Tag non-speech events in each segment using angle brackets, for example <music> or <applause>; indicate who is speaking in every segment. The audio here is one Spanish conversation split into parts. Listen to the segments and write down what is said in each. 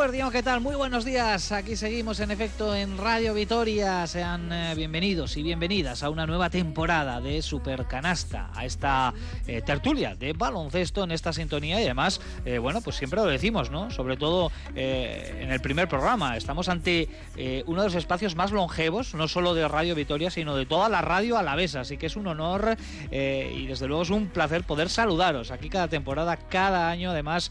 Speaker 1: Eguardión, ¿qué tal? Muy buenos días. Aquí seguimos en efecto en Radio Vitoria. Sean eh, bienvenidos y bienvenidas a una nueva temporada de Supercanasta, a esta eh, tertulia de baloncesto en esta sintonía y además, eh, bueno, pues siempre lo decimos, ¿no? Sobre todo en el primer programa. Estamos ante uno de los espacios más longevos, no solo de Radio Vitoria, sino de toda la radio a la vez. Así que es un honor y desde luego es un placer poder saludaros aquí cada temporada, cada año. Además,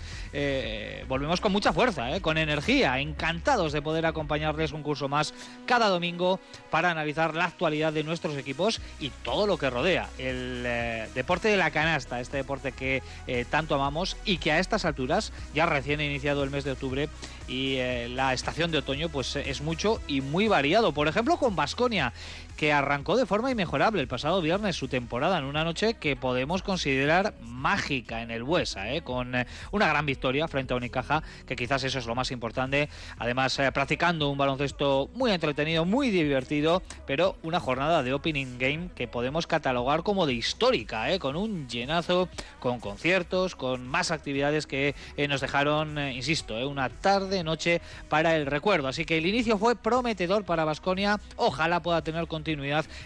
Speaker 1: volvemos con mucha fuerza, ¿eh? con energía, encantados de poder acompañarles un curso más cada domingo para analizar la actualidad de nuestros equipos y todo lo que rodea el eh, deporte de la canasta, este deporte que eh, tanto amamos y que a estas alturas, ya recién iniciado el mes de octubre, y eh, la estación de otoño pues es mucho y muy variado. Por ejemplo, con Basconia, que arrancó de forma inmejorable el pasado viernes su temporada en una noche que podemos considerar mágica en el Buesa, ¿eh? con eh, una gran victoria frente a Unicaja, que quizás eso es lo más importante. Además, practicando un baloncesto muy entretenido, muy divertido, pero una jornada de opening game que podemos catalogar como de histórica, con un llenazo, con conciertos, con más actividades que nos dejaron, insisto, una tarde noche para el recuerdo. Así que el inicio fue prometedor para Basconia. Ojalá pueda tener continuidad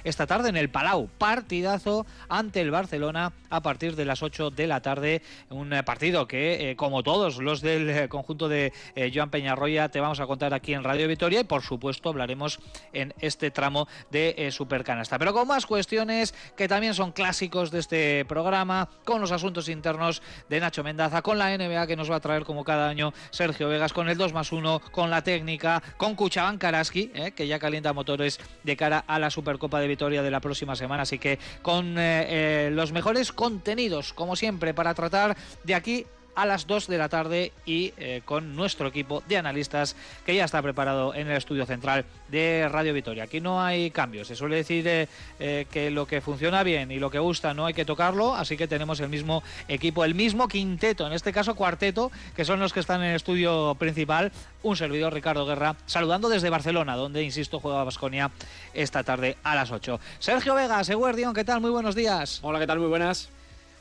Speaker 1: esta tarde en el Palau. Partidazo ante el Barcelona a partir de las 8 de la tarde. Un eh, partido que, eh, como todos los del eh, conjunto de Joan Peñarroya, te vamos a contar aquí en Radio Vitoria y, por supuesto, hablaremos en este tramo de Supercanasta. Pero con más cuestiones que también son clásicos de este programa, con los asuntos internos de Nacho Mendaza, con la NBA que nos va a traer como cada año Sergio Vegas, con el 2 más 1, con la técnica, con Kuchaban Karaski, eh, que ya calienta motores de cara a la Supercopa de Vitoria de la próxima semana. Así que con eh, eh, los mejores contenidos, como siempre, para tratar de aquí a las 2 de la tarde y eh, con nuestro equipo de analistas que ya está preparado en el estudio central de Radio Vitoria. Aquí no hay cambios, se suele decir eh, eh, que lo que funciona bien y lo que gusta no hay que tocarlo, así que tenemos el mismo equipo, el mismo quinteto, en este caso cuarteto, que son los que están en el estudio principal, un servidor Ricardo Guerra, saludando desde Barcelona, donde, insisto, juega Basconia esta tarde a las 8. Sergio Vega, Seguerdión, ¿qué tal? Muy buenos días.
Speaker 2: Hola, ¿qué tal? Muy buenas.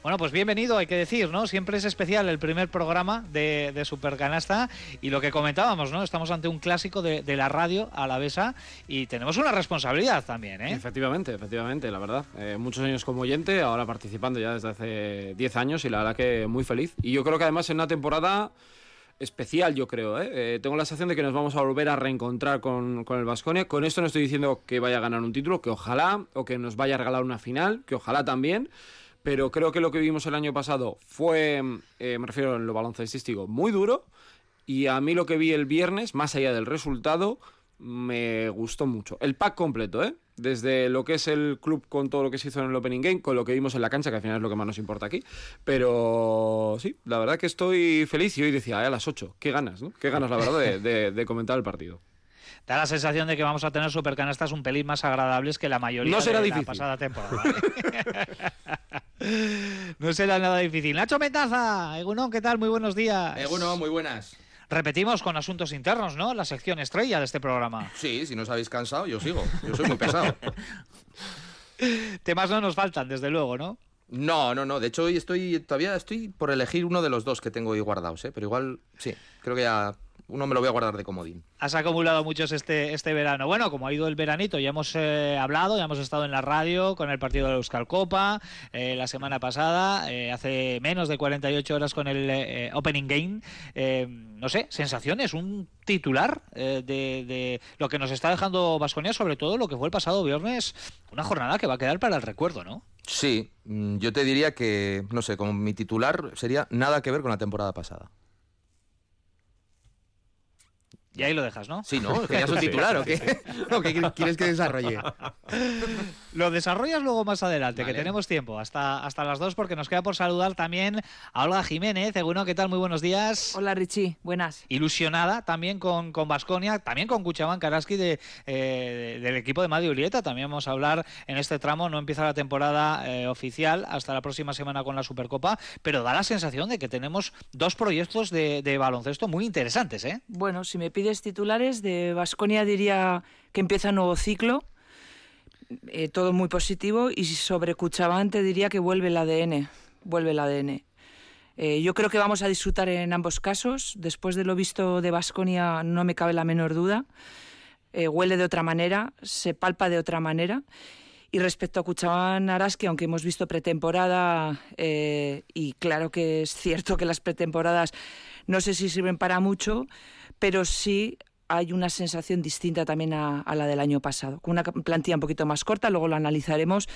Speaker 1: Bueno, pues bienvenido, hay que decir, ¿no? Siempre es especial el primer programa de, de Supercanasta y lo que comentábamos, ¿no? Estamos ante un clásico de, la radio a la besa y tenemos una responsabilidad también, ¿eh?
Speaker 2: Efectivamente, efectivamente, la verdad. Eh, muchos años como oyente, ahora participando ya desde hace 10 años y la verdad que muy feliz. Y yo creo que además en una temporada especial, yo creo. ¿eh? ¿eh? tengo la sensación de que nos vamos a volver a reencontrar con, con el Vasconia. Con esto no estoy diciendo que vaya a ganar un título, que ojalá, o que nos vaya a regalar una final, que ojalá también pero creo que lo que vimos el año pasado fue, eh, me refiero en lo baloncestístico, muy duro. Y a mí lo que vi el viernes, más allá del resultado, me gustó mucho. El pack completo, ¿eh? Desde lo que es el club con todo lo que se hizo en el Opening Game, con lo que vimos en la cancha, que al final es lo que más nos importa aquí. Pero sí, la verdad que estoy feliz y hoy decía, a las 8, qué ganas, ¿no? Qué ganas, la verdad, de comentar el partido
Speaker 1: da la sensación de que vamos a tener supercanastas un pelín más agradables que la mayoría de la pasada temporada. <laughs> no será nada difícil. Nacho Metaza, Egunon, ¿qué tal? Muy buenos días.
Speaker 3: Egunon, muy buenas.
Speaker 1: Repetimos con asuntos internos, ¿no? La sección estrella de este programa.
Speaker 3: Sí, si no os habéis cansado, yo sigo. Yo soy muy pesado. <laughs>
Speaker 1: Temas no nos faltan, desde luego, ¿no?
Speaker 3: No, no, no. De hecho, hoy estoy todavía estoy por elegir uno de los dos que tengo ahí guardados, ¿eh? Pero igual, sí, creo que ya uno me lo voy a guardar de comodín.
Speaker 1: Has acumulado muchos este, este verano. Bueno, como ha ido el veranito, ya hemos eh, hablado, ya hemos estado en la radio con el partido de la Euskal Copa eh, la semana pasada, eh, hace menos de 48 horas con el Opening Game. no sé, sensaciones, un titular de, de, lo que nos está dejando Vasconia, sobre todo lo que fue el pasado viernes, una jornada que va a quedar para el recuerdo, ¿no?
Speaker 3: Sí, mm, yo te diría que, no sé, como mi titular sería nada que ver con la temporada pasada.
Speaker 1: Y ahí lo dejas, ¿no?
Speaker 3: Sí, ¿no? ¿Querías un <laughs> titular o qué? <laughs> qué quieres que desarrolle? <laughs>
Speaker 1: lo desarrollas luego más adelante, que tenemos tiempo, hasta, hasta las dos, porque nos queda por saludar también a Olga Jiménez. Bueno, ¿qué tal? Muy buenos días.
Speaker 4: Hola, Richie. Buenas.
Speaker 1: Ilusionada también con Vasconia, también con Cuchabán Karaski de, eh, del equipo de Madio Ulieta. También vamos a hablar en este tramo. No empieza la temporada eh, oficial hasta la próxima semana con la Supercopa, pero da la sensación de que tenemos dos proyectos de, de baloncesto muy interesantes, ¿eh?
Speaker 4: Bueno, si me titulares, de Vasconia diría que empieza un nuevo ciclo, eh, todo muy positivo, y sobre Cuchabante diría que vuelve el ADN, vuelve el ADN. Eh, yo creo que vamos a disfrutar en ambos casos. Después de lo visto de Basconia, no me cabe la menor duda. Eh, huele de otra manera, se palpa de otra manera. Y respecto a Cuchabán Araski, aunque hemos visto pretemporada, eh, y claro que es cierto que las pretemporadas no sé si sirven para mucho, pero sí hay una sensación distinta también a, la del año pasado, con una plantilla un poquito más corta, luego lo analizaremos,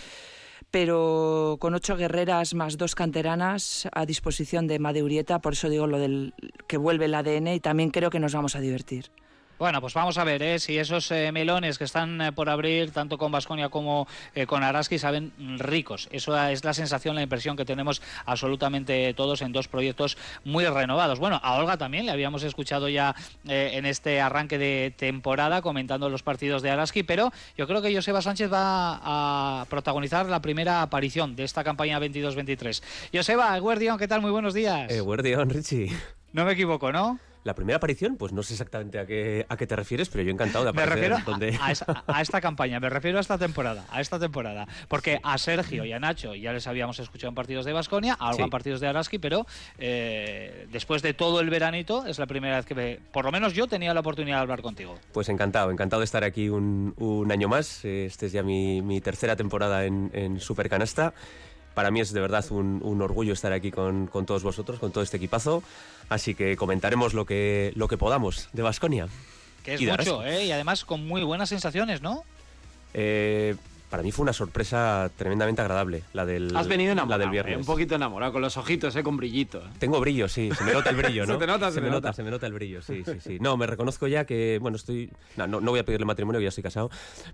Speaker 4: pero con ocho guerreras más dos canteranas a disposición de Madeurieta, por eso digo lo del que vuelve el ADN y también creo que nos vamos a divertir.
Speaker 1: Bueno, pues vamos a ver ¿eh? si esos eh, melones que están eh, por abrir, tanto con Vasconia como eh, con Araski, saben ricos. Eso es la sensación, la impresión que tenemos absolutamente todos en dos proyectos muy renovados. Bueno, a Olga también le habíamos escuchado ya en este arranque de temporada comentando los partidos de Araski, pero yo creo que Joseba Sánchez va a protagonizar la primera aparición de esta campaña 22-23. Joseba, Guardión, ¿qué tal? Muy buenos días.
Speaker 5: Eh, Guardión, Richie.
Speaker 1: No me equivoco, ¿no?
Speaker 5: La primera aparición, pues no sé exactamente a qué, a qué te refieres, pero yo encantado de aparecer.
Speaker 1: Me refiero <laughs> a, esta campaña, me refiero a esta temporada, a esta temporada. Porque a Sergio y a Nacho ya les habíamos escuchado en partidos de Basconia, a algo en partidos de Araski, pero eh, después de todo el veranito es la primera vez que, por lo menos yo tenía la oportunidad de hablar contigo.
Speaker 5: Pues encantado, encantado de estar aquí un, año más. Este es ya mi, tercera temporada en, en Supercanasta para mí es de verdad un, orgullo estar aquí con, todos vosotros, con todo este equipazo. Así que comentaremos lo que, lo que podamos de Vasconia.
Speaker 1: Que es mucho, ¿eh? Y además con muy buenas sensaciones, ¿no?
Speaker 5: Eh, para mí fue una sorpresa tremendamente agradable la del
Speaker 2: Has venido enamorado,
Speaker 5: la del viernes.
Speaker 2: Eh, un poquito enamorado con los ojitos, eh, con brillito. Eh.
Speaker 5: Tengo brillo, sí, se me nota el brillo, <laughs> ¿no?
Speaker 2: se te nota,
Speaker 5: se, me nota. se me nota el brillo, sí, sí, sí. No, me reconozco ya que, bueno, estoy no, no, voy a pedirle matrimonio, ya estoy casado,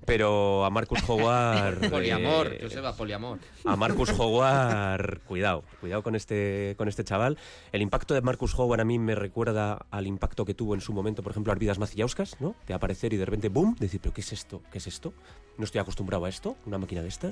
Speaker 5: pero a Marcus Howard <laughs>
Speaker 3: poliamor, eh, va poliamor.
Speaker 5: A Marcus <laughs> Howard, cuidado, cuidado con este con este chaval. El impacto de Marcus Howard a mí me recuerda al impacto que tuvo en su momento, por ejemplo, Arvidas Macillauskas, ¿no? De aparecer y de repente boom, decir, pero ¿qué es esto? ¿Qué es esto? No estoy acostumbrado a esto, una máquina de esta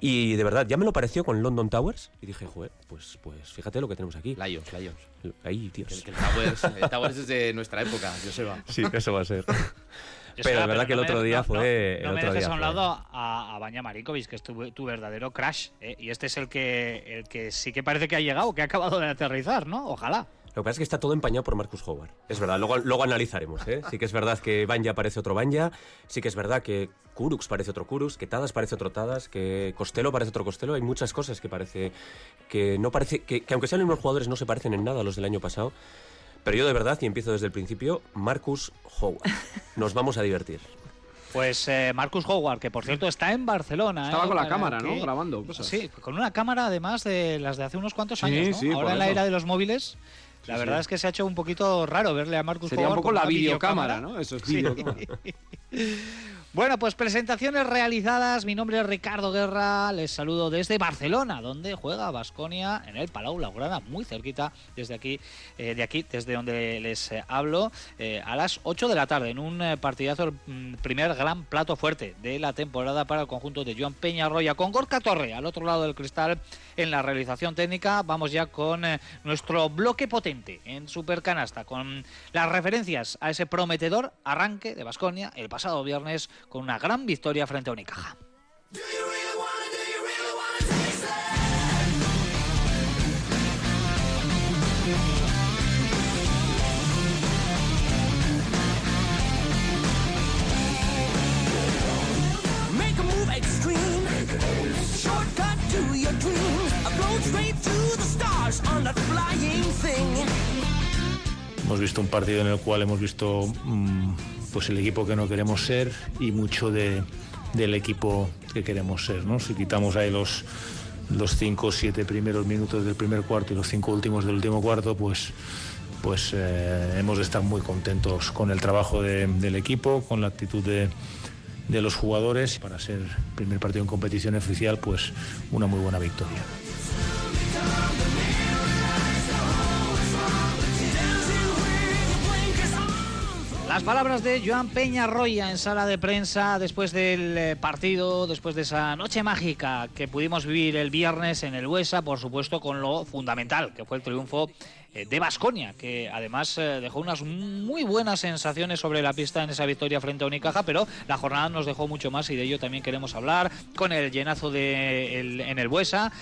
Speaker 5: y de verdad, ya me lo pareció con London Towers. Y dije, joder, pues, pues fíjate lo que tenemos aquí.
Speaker 3: Lions, Lions.
Speaker 5: Ahí, tíos.
Speaker 3: El, Towers, el Towers es de nuestra época, Joseba.
Speaker 5: Sí, eso va a ser. <laughs> pero de verdad que el otro día fue.
Speaker 1: No,
Speaker 5: me dejes
Speaker 1: a un lado a, a Baña Marikovic, que es tu, verdadero crash. ¿eh? Y este es el que, el que sí que parece que ha llegado, que ha acabado de aterrizar, ¿no? Ojalá.
Speaker 5: Lo que pasa es que está todo empañado por Marcus Howard. Es verdad, luego, luego analizaremos. ¿eh? Sí que es verdad que Banja parece otro Banja, sí que es verdad que Kurux parece otro Kurux, que Tadas parece otro Tadas, que Costello parece otro Costello. Hay muchas cosas que parece que no parece que, aunque sean los mismos jugadores no se parecen en nada a los del año pasado. Pero yo de verdad, y empiezo desde el principio, Marcus Howard. Nos vamos a divertir.
Speaker 1: Pues eh, Marcus Howard, que por cierto está en Barcelona.
Speaker 2: Estaba con la cámara, ¿no? Grabando cosas.
Speaker 1: Sí, con una cámara además de las de hace unos cuantos años. Sí, Ahora en la era de los móviles la verdad es que se ha hecho un poquito raro verle a Marcus
Speaker 2: Sería un poco la videocámara, ¿no? Eso es videocámara. <laughs>
Speaker 1: Bueno, pues presentaciones realizadas. Mi nombre es Ricardo Guerra. Les saludo desde Barcelona, donde juega Basconia en el Palau Laurana, muy cerquita desde aquí, eh, de aquí, desde donde les eh, hablo, eh, a las 8 de la tarde, en un partidazo, el mm, primer gran plato fuerte de la temporada para el conjunto de Joan Peñarroya, con Gorka Torre al otro lado del cristal en la realización técnica. Vamos ya con nuestro bloque potente en Supercanasta, con las referencias a ese prometedor arranque de Basconia el pasado viernes con una gran victoria frente a Unicaja.
Speaker 6: Hemos visto un partido en el cual hemos visto mm, pues el equipo que no queremos ser y mucho de, del equipo que queremos ser. ¿no? Si quitamos ahí los, los cinco o siete primeros minutos del primer cuarto y los cinco últimos del último cuarto, pues, pues eh, hemos de estar muy contentos con el trabajo del equipo, con la actitud de, de los jugadores. Para ser primer partido en competición oficial, pues una muy buena victoria.
Speaker 1: Las palabras de Joan Peña Roya en sala de prensa después del eh, partido, después de esa noche mágica que pudimos vivir el viernes en el Huesa, por supuesto con lo fundamental que fue el triunfo de Basconia, que además eh, dejó unas muy buenas sensaciones sobre la pista en esa victoria frente a Unicaja, pero la jornada nos dejó mucho más y de ello también queremos hablar con el llenazo de en el Buesa,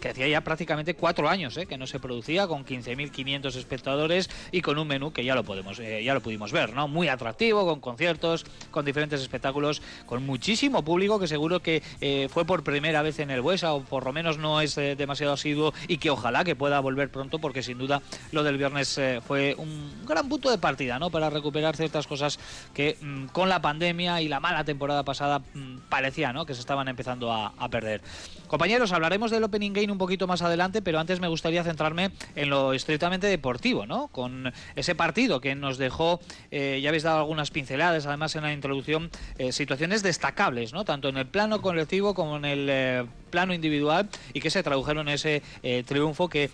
Speaker 1: que hacía ya prácticamente cuatro años que no se producía, con 15.500 espectadores y con un menú que ya lo podemos, ya lo pudimos ver, ¿no? Muy atractivo, con conciertos, con diferentes espectáculos, con muchísimo público que seguro que fue por primera vez en el Buesa o por lo menos no es demasiado asiduo y que ojalá que pueda volver pronto porque sin duda lo del viernes eh, fue un gran punto de partida ¿no? para recuperar ciertas cosas que mm, con la pandemia y la mala temporada pasada mm, parecía ¿no? que se estaban empezando a, perder. Compañeros, hablaremos del Opening Game un poquito más adelante, pero antes me gustaría centrarme en lo estrictamente deportivo, ¿no? con ese partido que nos dejó, eh, ya habéis dado algunas pinceladas además en la introducción, eh, situaciones destacables, ¿no? tanto en el plano colectivo como en el plano individual y que se tradujeron en ese triunfo que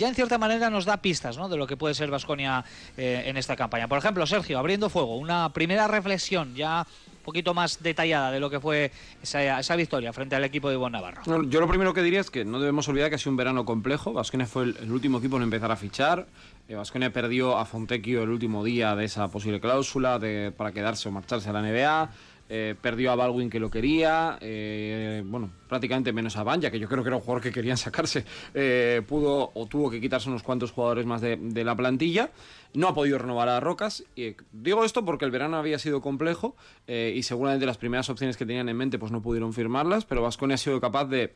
Speaker 1: ya en cierta manera nos da pistas de lo que puede ser Vasconia eh, en esta campaña. Por ejemplo, Sergio, abriendo fuego, una primera reflexión ya un poquito más detallada de lo que fue esa, victoria frente al equipo de Ivonne Navarro.
Speaker 2: yo lo primero que diría es que no debemos olvidar que ha sido un verano complejo. Vasconia fue el, último equipo en empezar a fichar. Vasconia eh, perdió a Fontecchio el último día de esa posible cláusula para quedarse o marcharse a la NBA. Eh, perdió a Baldwin que lo quería, eh, bueno, prácticamente menos a Banja, que yo creo que era un jugador que querían sacarse, eh, pudo o tuvo que quitarse unos cuantos jugadores más de, la plantilla, no ha podido renovar a Rocas, y digo esto porque el verano había sido complejo y seguramente las primeras opciones que tenían en mente pues no pudieron firmarlas, pero Vasconia ha sido capaz de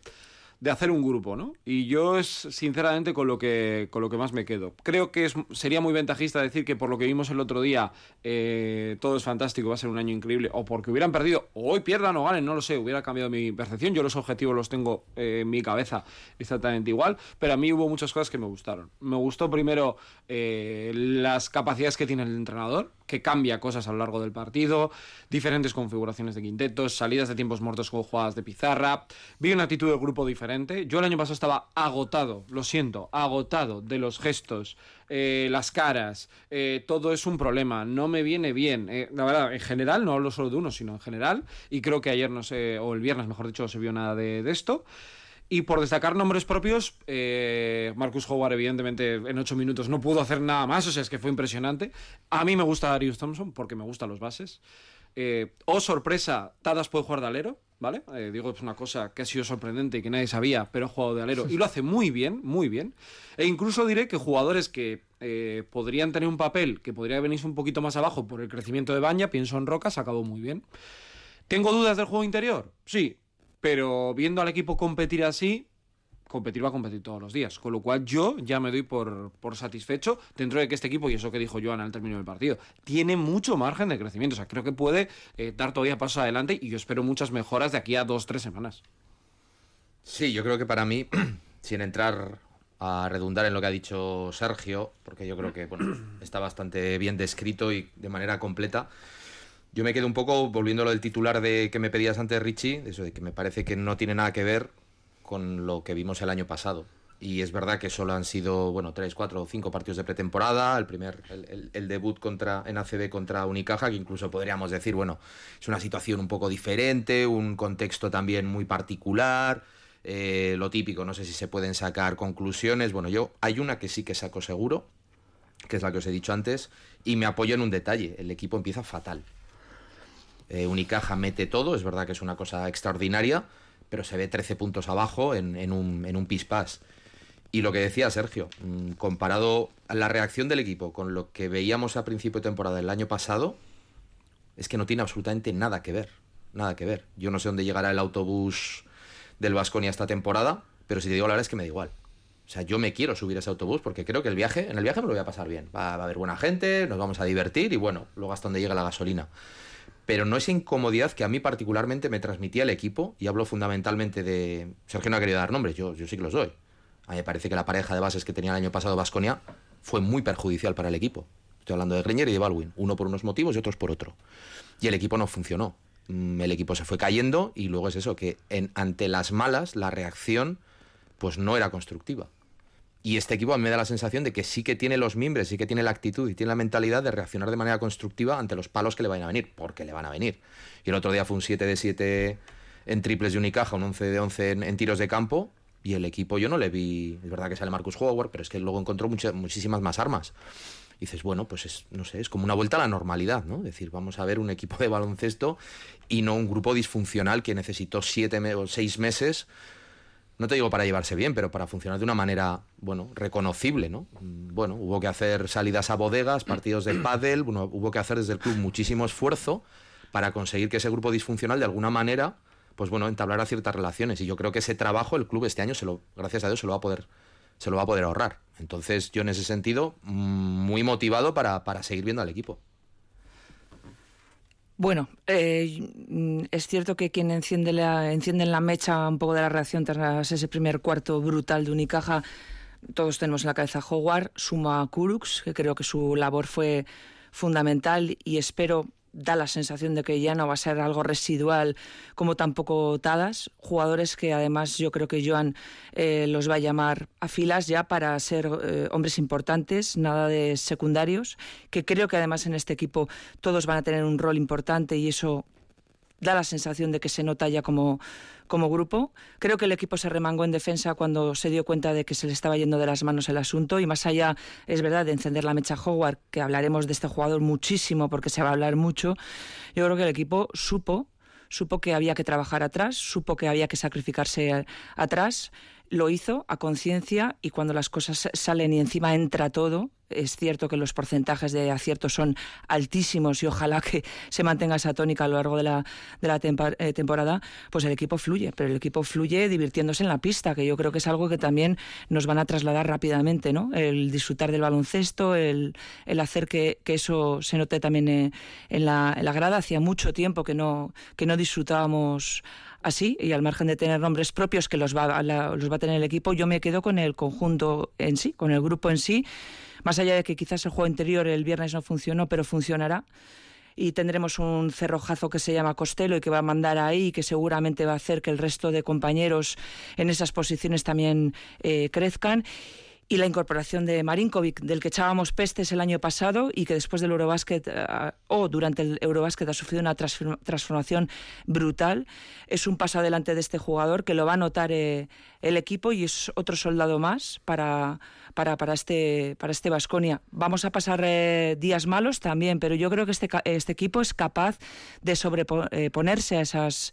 Speaker 2: de hacer un grupo, ¿no? Y yo es sinceramente con lo que, con lo que más me quedo. Creo que es, sería muy ventajista decir que por lo que vimos el otro día eh, todo es fantástico, va a ser un año increíble, o porque hubieran perdido, o hoy pierdan o ganen, no lo sé, hubiera cambiado mi percepción. Yo los objetivos los tengo eh, en mi cabeza exactamente igual, pero a mí hubo muchas cosas que me gustaron. Me gustó primero eh, las capacidades que tiene el entrenador, que cambia cosas a lo largo del partido, diferentes configuraciones de quintetos, salidas de tiempos muertos con jugadas de pizarra. Vi una actitud del grupo diferente. Yo el año pasado estaba agotado, lo siento, agotado de los gestos, eh, las caras. Eh, todo es un problema, no me viene bien. Eh, la verdad, en general, no hablo solo de uno, sino en general. Y creo que ayer, no sé, o el viernes, mejor dicho, no se vio nada de, esto. Y por destacar nombres propios, Marcus Howard, evidentemente, en ocho minutos no pudo hacer nada más, o sea, es que fue impresionante. A mí me gusta Darius Thompson porque me gustan los bases. Eh, oh, sorpresa, Tadas puede jugar de alero, ¿vale? Eh, digo, es una cosa que ha sido sorprendente y que nadie sabía, pero ha jugado de alero y lo hace muy bien, muy bien. E incluso diré que jugadores que podrían tener un papel que podría venirse un poquito más abajo por el crecimiento de Baña, pienso en Rocas, acabó muy bien. ¿Tengo dudas del juego interior? Sí, pero viendo al equipo competir así, competir va a competir todos los días. Con lo cual yo ya me doy por, satisfecho dentro de que este equipo, y eso que dijo Joan al término del partido, tiene mucho margen de crecimiento. O sea, creo que puede eh, dar todavía pasos adelante y yo espero muchas mejoras de aquí a dos, tres semanas.
Speaker 3: Sí, yo creo que para mí, <clears throat> sin entrar a redundar en lo que ha dicho Sergio, porque yo creo que bueno, <clears throat> está bastante bien descrito y de manera completa. Yo me quedo un poco volviendo a lo del titular de que me pedías antes, Richie, de eso de que me parece que no tiene nada que ver con lo que vimos el año pasado. Y es verdad que solo han sido, bueno, tres, cuatro o cinco partidos de pretemporada. El primer, el, debut contra, en ACB contra Unicaja, que incluso podríamos decir, bueno, es una situación un poco diferente, un contexto también muy particular. Eh, lo típico, no sé si se pueden sacar conclusiones. Bueno, yo hay una que sí que saco seguro, que es la que os he dicho antes, y me apoyo en un detalle. El equipo empieza fatal. Eh, Unicaja mete todo, es verdad que es una cosa extraordinaria, pero se ve 13 puntos abajo en, un, en un. Y lo que decía Sergio, mm, comparado a la reacción del equipo con lo que veíamos a principio de temporada el año pasado, es que no tiene absolutamente nada que ver. Nada que ver. Yo no sé dónde llegará el autobús del Vasconia esta temporada, pero si te digo la verdad es que me da igual. O sea, yo me quiero subir ese autobús porque creo que el viaje, en el viaje me lo voy a pasar bien. Va, va a haber buena gente, nos vamos a divertir y bueno, luego hasta donde llega la gasolina pero no esa incomodidad que a mí particularmente me transmitía el equipo, y hablo fundamentalmente de... Sergio no ha querido dar nombres, yo, yo sí que los doy. A mí me parece que la pareja de bases que tenía el año pasado Vasconia fue muy perjudicial para el equipo. Estoy hablando de Greñer y de Baldwin, uno por unos motivos y otros por otro. Y el equipo no funcionó. Mm, el equipo se fue cayendo y luego es eso, que en, ante las malas la reacción pues no era constructiva. Y este equipo me da la sensación de que sí que tiene los mimbres, sí que tiene la actitud y tiene la mentalidad de reaccionar de manera constructiva ante los palos que le van a venir, porque le van a venir. Y el otro día fue un 7 de 7 en triples de Unicaja, un 11 de 11 en, tiros de campo, y el equipo yo no le vi, es verdad que sale Marcus Howard, pero es que luego encontró muchísimas más armas. Y dices, bueno, pues es, no sé, es como una vuelta a la normalidad, ¿no? Es decir, vamos a ver un equipo de baloncesto y no un grupo disfuncional que necesitó siete o seis meses, no te digo para llevarse bien, pero para funcionar de una manera, bueno, reconocible, ¿no? Bueno, hubo que hacer salidas a bodegas, <clears throat> partidos de pádel, bueno, hubo que hacer desde el club muchísimo esfuerzo para conseguir que ese grupo disfuncional de alguna manera pues bueno, entablar ciertas relaciones. Y yo creo que ese trabajo el club este año, se lo, gracias a Dios, se lo va a poder, se lo va a poder ahorrar. Entonces, yo en ese sentido, mm, muy motivado para, seguir viendo al equipo.
Speaker 4: Bueno, eh, es cierto que quien enciende la, enciende la mecha un poco de la reacción tras ese primer cuarto brutal de Unicaja, todos tenemos en la cabeza Howard, suma a Kurux, que creo que su labor fue fundamental y espero da la sensación de que ya no va a ser algo residual como tampoco Tadas, jugadores que además yo creo que Joan eh, los va a llamar a filas ya para ser eh, hombres importantes, nada de secundarios, que creo que además en este equipo todos van a tener un rol importante y eso da la sensación de que se nota ya como, como grupo. Creo que el equipo se remangó en defensa cuando se dio cuenta de que se le estaba yendo de las manos el asunto y más allá, es verdad, de encender la mecha Howard, que hablaremos de este jugador muchísimo porque se va a hablar mucho, yo creo que el equipo supo supo que había que trabajar atrás, supo que había que sacrificarse atrás lo hizo a conciencia y cuando las cosas salen y encima entra todo, es cierto que los porcentajes de acierto son altísimos y ojalá que se mantenga esa tónica a lo largo de la, de la eh, temporada, pues el equipo fluye, pero el equipo fluye divirtiéndose en la pista, que yo creo que es algo que también nos van a trasladar rápidamente, ¿no? El disfrutar del baloncesto, el, el hacer que, que, eso se note también eh, en, la, en la grada. Hacía mucho tiempo que no, que no disfrutábamos así y al margen de tener nombres propios que los va, los va a tener el equipo, yo me quedo con el conjunto en sí, con el grupo en sí, más allá de que quizás el juego interior el viernes no funcionó, pero funcionará. Y tendremos un cerrojazo que se llama Costello y que va a mandar ahí y que seguramente va a hacer que el resto de compañeros en esas posiciones también eh, crezcan y la incorporación de Marinkovic, del que echábamos pestes el año pasado y que después del Eurobásquet eh, o durante el Eurobásquet ha sufrido una transformación brutal. Es un paso adelante de este jugador que lo va a notar eh, el equipo y es otro soldado más para, para, para este para este Vasconia. Vamos a pasar eh, días malos también, pero yo creo que este, este equipo es capaz de sobreponerse a esas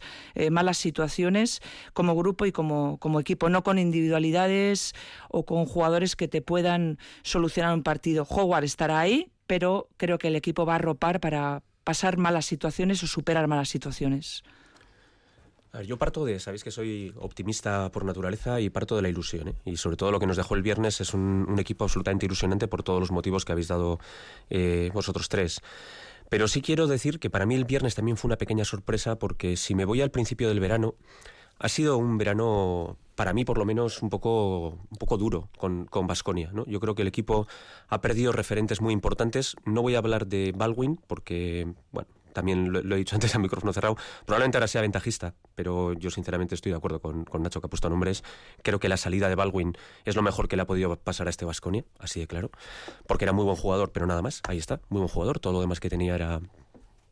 Speaker 4: malas situaciones como grupo y como, como equipo, no con individualidades o con jugadores que te puedan solucionar un partido. Howard estará ahí, pero creo que el equipo va a ropar para pasar malas situaciones o superar malas situaciones.
Speaker 5: Yo parto de, sabéis que soy optimista por naturaleza y parto de la ilusión. ¿eh? Y sobre todo lo que nos dejó el viernes es un, equipo absolutamente ilusionante por todos los motivos que habéis dado eh, vosotros tres. Pero sí quiero decir que para mí el viernes también fue una pequeña sorpresa porque si me voy al principio del verano, ha sido un verano, para mí por lo menos, un poco, un poco duro con Vasconia. ¿no? Yo creo que el equipo ha perdido referentes muy importantes. No voy a hablar de Baldwin porque, bueno, también lo, he dicho <laughs> antes a micrófono cerrado, probablemente ahora sea ventajista, pero yo sinceramente estoy de acuerdo con, Nacho que ha puesto nombres. Creo que la salida de Baldwin es lo mejor que le ha podido pasar a este Vasconia, así de claro, porque era muy buen jugador, pero nada más, ahí está, muy buen jugador, todo lo demás que tenía era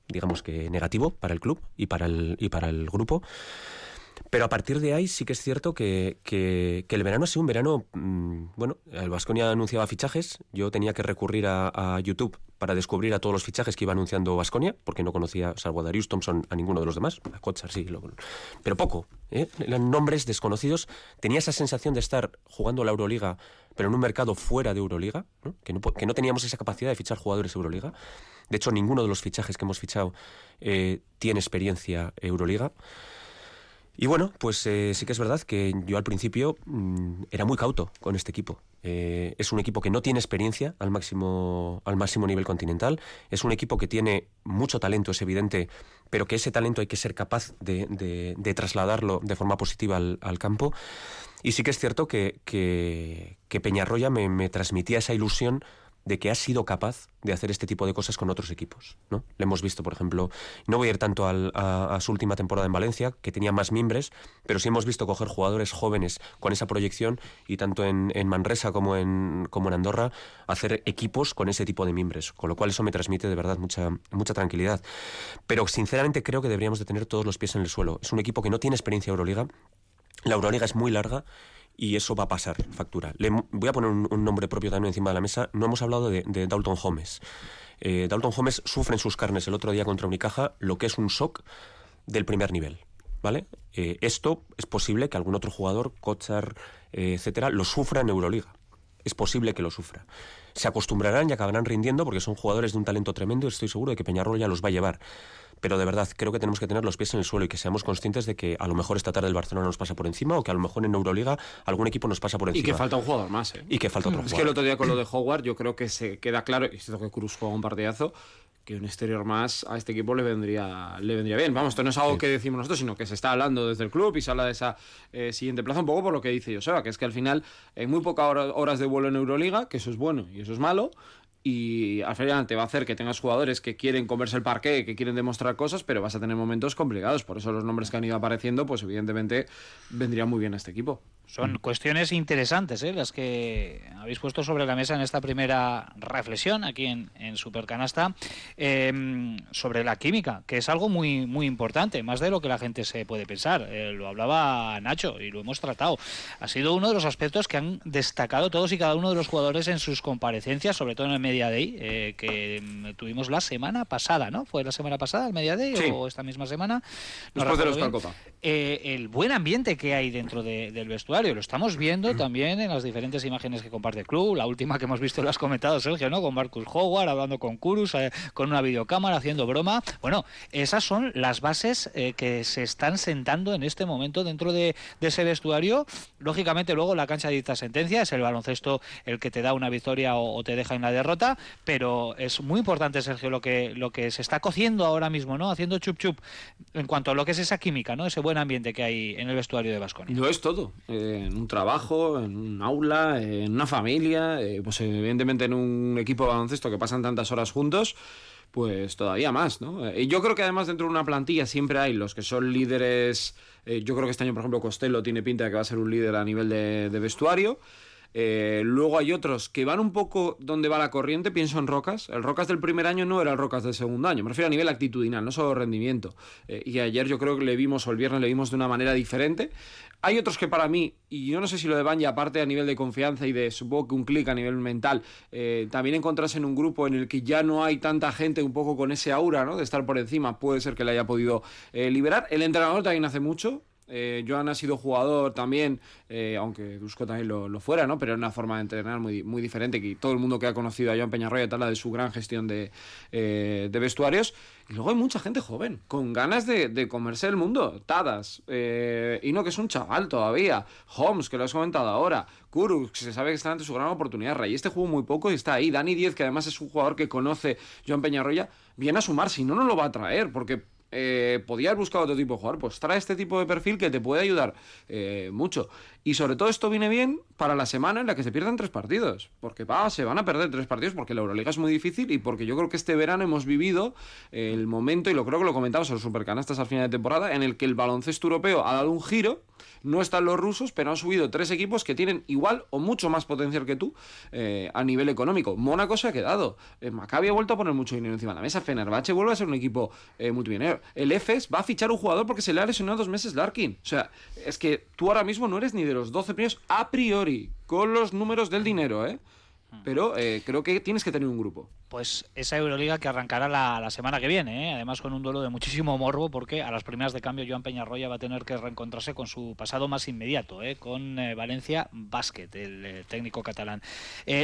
Speaker 5: digamos que negativo para el club y para el, y para el grupo. Pero a partir de ahí sí que es cierto que, que, el verano ha sido un verano. Mm, bueno, el Vasconia anunciaba fichajes. Yo tenía que recurrir a, YouTube para descubrir a todos los fichajes que iba anunciando Vasconia, porque no conocía, salvo a Darius Thompson, a ninguno de los demás. A Kotsar sí, pero poco. ¿eh? Eran nombres desconocidos. Tenía esa sensación de estar jugando la Euroliga, pero en un mercado fuera de Euroliga, Que, no, que no teníamos esa capacidad de fichar jugadores de Euroliga. De hecho, ninguno de los fichajes que hemos fichado eh, tiene experiencia Euroliga. Y bueno, pues eh, sí que es verdad que yo al principio mm, era muy cauto con este equipo. Eh, es un equipo que no tiene experiencia al máximo, al máximo nivel continental. Es un equipo que tiene mucho talento, es evidente, pero que ese talento hay que ser capaz de, trasladarlo de forma positiva al, campo. Y sí que es cierto que, Peñarroya me transmitía esa ilusión de que ha sido capaz de hacer este tipo de cosas con otros equipos. ¿no? Le hemos visto, por ejemplo, no voy a ir tanto a, su última temporada en Valencia, que tenía más mimbres, pero sí hemos visto coger jugadores jóvenes con esa proyección y tanto en, Manresa como en, en Andorra hacer equipos con ese tipo de mimbres, con lo cual eso me transmite de verdad mucha, mucha tranquilidad. Pero sinceramente creo que deberíamos de tener todos los pies en el suelo. Es un equipo que no tiene experiencia Euroliga, La Euroliga es muy larga y eso va a pasar factura. Le voy a poner un, nombre propio también encima de la mesa. No hemos hablado de, Dalton Holmes. Eh, Dalton Holmes sufre en sus carnes el otro día contra Unicaja lo que es un shock del primer nivel. ¿Vale? Eh, esto es posible que algún otro jugador, Kochar, eh, etcétera, lo sufra en Euroliga. Es posible que lo sufra. Se acostumbrarán y acabarán rindiendo porque son jugadores de un talento tremendo y estoy seguro de que Peñarol ya los va a llevar pero de verdad creo que tenemos que tener los pies en el suelo y que seamos conscientes de que a lo mejor esta tarde el Barcelona nos pasa por encima o que a lo mejor en Euroliga algún equipo nos pasa por encima.
Speaker 2: Y que falta un jugador más, ¿eh?
Speaker 5: Y que falta otro jugador.
Speaker 2: Es que el otro día con lo de <clears throat> Howard yo creo que se queda claro, y siento que Cruz juega un partidazo, que un exterior más a este equipo le vendría, le vendría bien. Vamos, esto no es algo que decimos nosotros, sino que se está hablando desde el club y se habla de esa eh, siguiente plaza, un poco por lo que dice Joseba, que es que al final hay muy pocas horas de vuelo en Euroliga, que eso es bueno y eso es malo, y al final te va a hacer que tengas jugadores que quieren comerse el parque, que quieren demostrar cosas, pero vas a tener momentos complicados. Por eso los nombres que han ido apareciendo, pues evidentemente vendrían muy bien a este equipo.
Speaker 1: Son cuestiones interesantes ¿eh? las que habéis puesto sobre la mesa en esta primera reflexión aquí en, en Supercanasta em, sobre la química, que es algo muy, muy importante, más de lo que la gente se puede pensar. Eh, lo hablaba Nacho y lo hemos tratado. Ha sido uno de los aspectos que han destacado todos y cada uno de los jugadores en sus comparecencias, sobre todo en el Media Day, eh, que mm, tuvimos la semana pasada, ¿no? ¿Fue la semana pasada el Media Day o esta misma semana?
Speaker 2: Después de los Copa.
Speaker 1: el buen ambiente que hay dentro del vestuario lo estamos viendo también en las diferentes imágenes que comparte el club. La última que hemos visto lo has comentado, Sergio, ¿no? Con Marcus Howard hablando con Kurus, eh, con una videocámara, haciendo broma. Bueno, esas son las bases eh, que se están sentando en este momento dentro de, ese vestuario. Lógicamente, luego la cancha dicta sentencia, es el baloncesto el que te da una victoria o, te deja en la derrota, pero es muy importante, Sergio, lo que, lo que se está cociendo ahora mismo, ¿no? Haciendo chup chup en cuanto a lo que es esa química, ¿no? Ese buen ambiente que hay en el vestuario de Vasconia.
Speaker 2: No es todo. Eh, en un trabajo, en un aula, en una familia, eh, pues evidentemente en un equipo de baloncesto que pasan tantas horas juntos, pues todavía más, ¿no? Y yo creo que además dentro de una plantilla siempre hay los que son líderes, eh, yo creo que este año, por ejemplo, Costello tiene pinta de que va a ser un líder a nivel de, vestuario. Eh, luego hay otros que van un poco donde va la corriente, pienso en Rocas. El Rocas del primer año no era el Rocas del segundo año, me refiero a nivel actitudinal, no solo rendimiento. y ayer yo creo que le vimos, o el viernes le vimos de una manera diferente. Hay otros que para mí, y yo no sé si lo de Banja, aparte a nivel de confianza y de supongo que un clic a nivel mental, eh, también encontrarse en un grupo en el que ya no hay tanta gente un poco con ese aura, ¿no? De estar por encima, puede ser que le haya podido eh, liberar. El entrenador también hace mucho, eh, Joan ha sido jugador también, eh, aunque Dusko también lo, fuera, ¿no? Pero es una forma de entrenar muy, muy diferente. Que todo el mundo que ha conocido a Joan Peñarroya tal, de su gran gestión de, eh, de, vestuarios. Y luego hay mucha gente joven, con ganas de, comerse el mundo. Tadas, y no que es un chaval todavía. Holmes, que lo has comentado ahora. Kurux, que se sabe que está ante su gran oportunidad. Ray, este jugó muy poco y está ahí. Dani Diez, que además es un jugador que conoce Joan Peñarroya, viene a sumar. Si no, no lo va a traer, porque eh, podía haber buscado otro tipo de jugador, pues trae este tipo de perfil que te puede ayudar eh, mucho. Y sobre todo esto viene bien para la semana en la que se pierdan tres partidos, porque va, se van a perder tres partidos porque la Euroliga es muy difícil y porque yo creo que este verano hemos vivido el momento, y lo creo que lo comentamos en los supercanastas al final de temporada, en el que el baloncesto europeo ha dado un giro no están los rusos, pero han subido tres equipos que tienen igual o mucho más potencial que tú eh, a nivel económico. Mónaco se ha quedado. Eh, Maccabi ha vuelto a poner mucho dinero encima de la mesa. Fenerbahce vuelve a ser un equipo eh, multimillonario. El EFES va a fichar un jugador porque se le ha lesionado dos meses Larkin. O sea, es que tú ahora mismo no eres ni los 12 primeros a priori, con los números del dinero, ¿eh? Pero creo que tienes que tener un grupo
Speaker 1: pues esa Euroliga que arrancará la, semana que viene, ¿eh? además con un duelo de muchísimo morbo, porque a las primeras de cambio Joan Peñarroya va a tener que reencontrarse con su pasado más inmediato, ¿eh? con eh, Valencia Basket, el técnico catalán.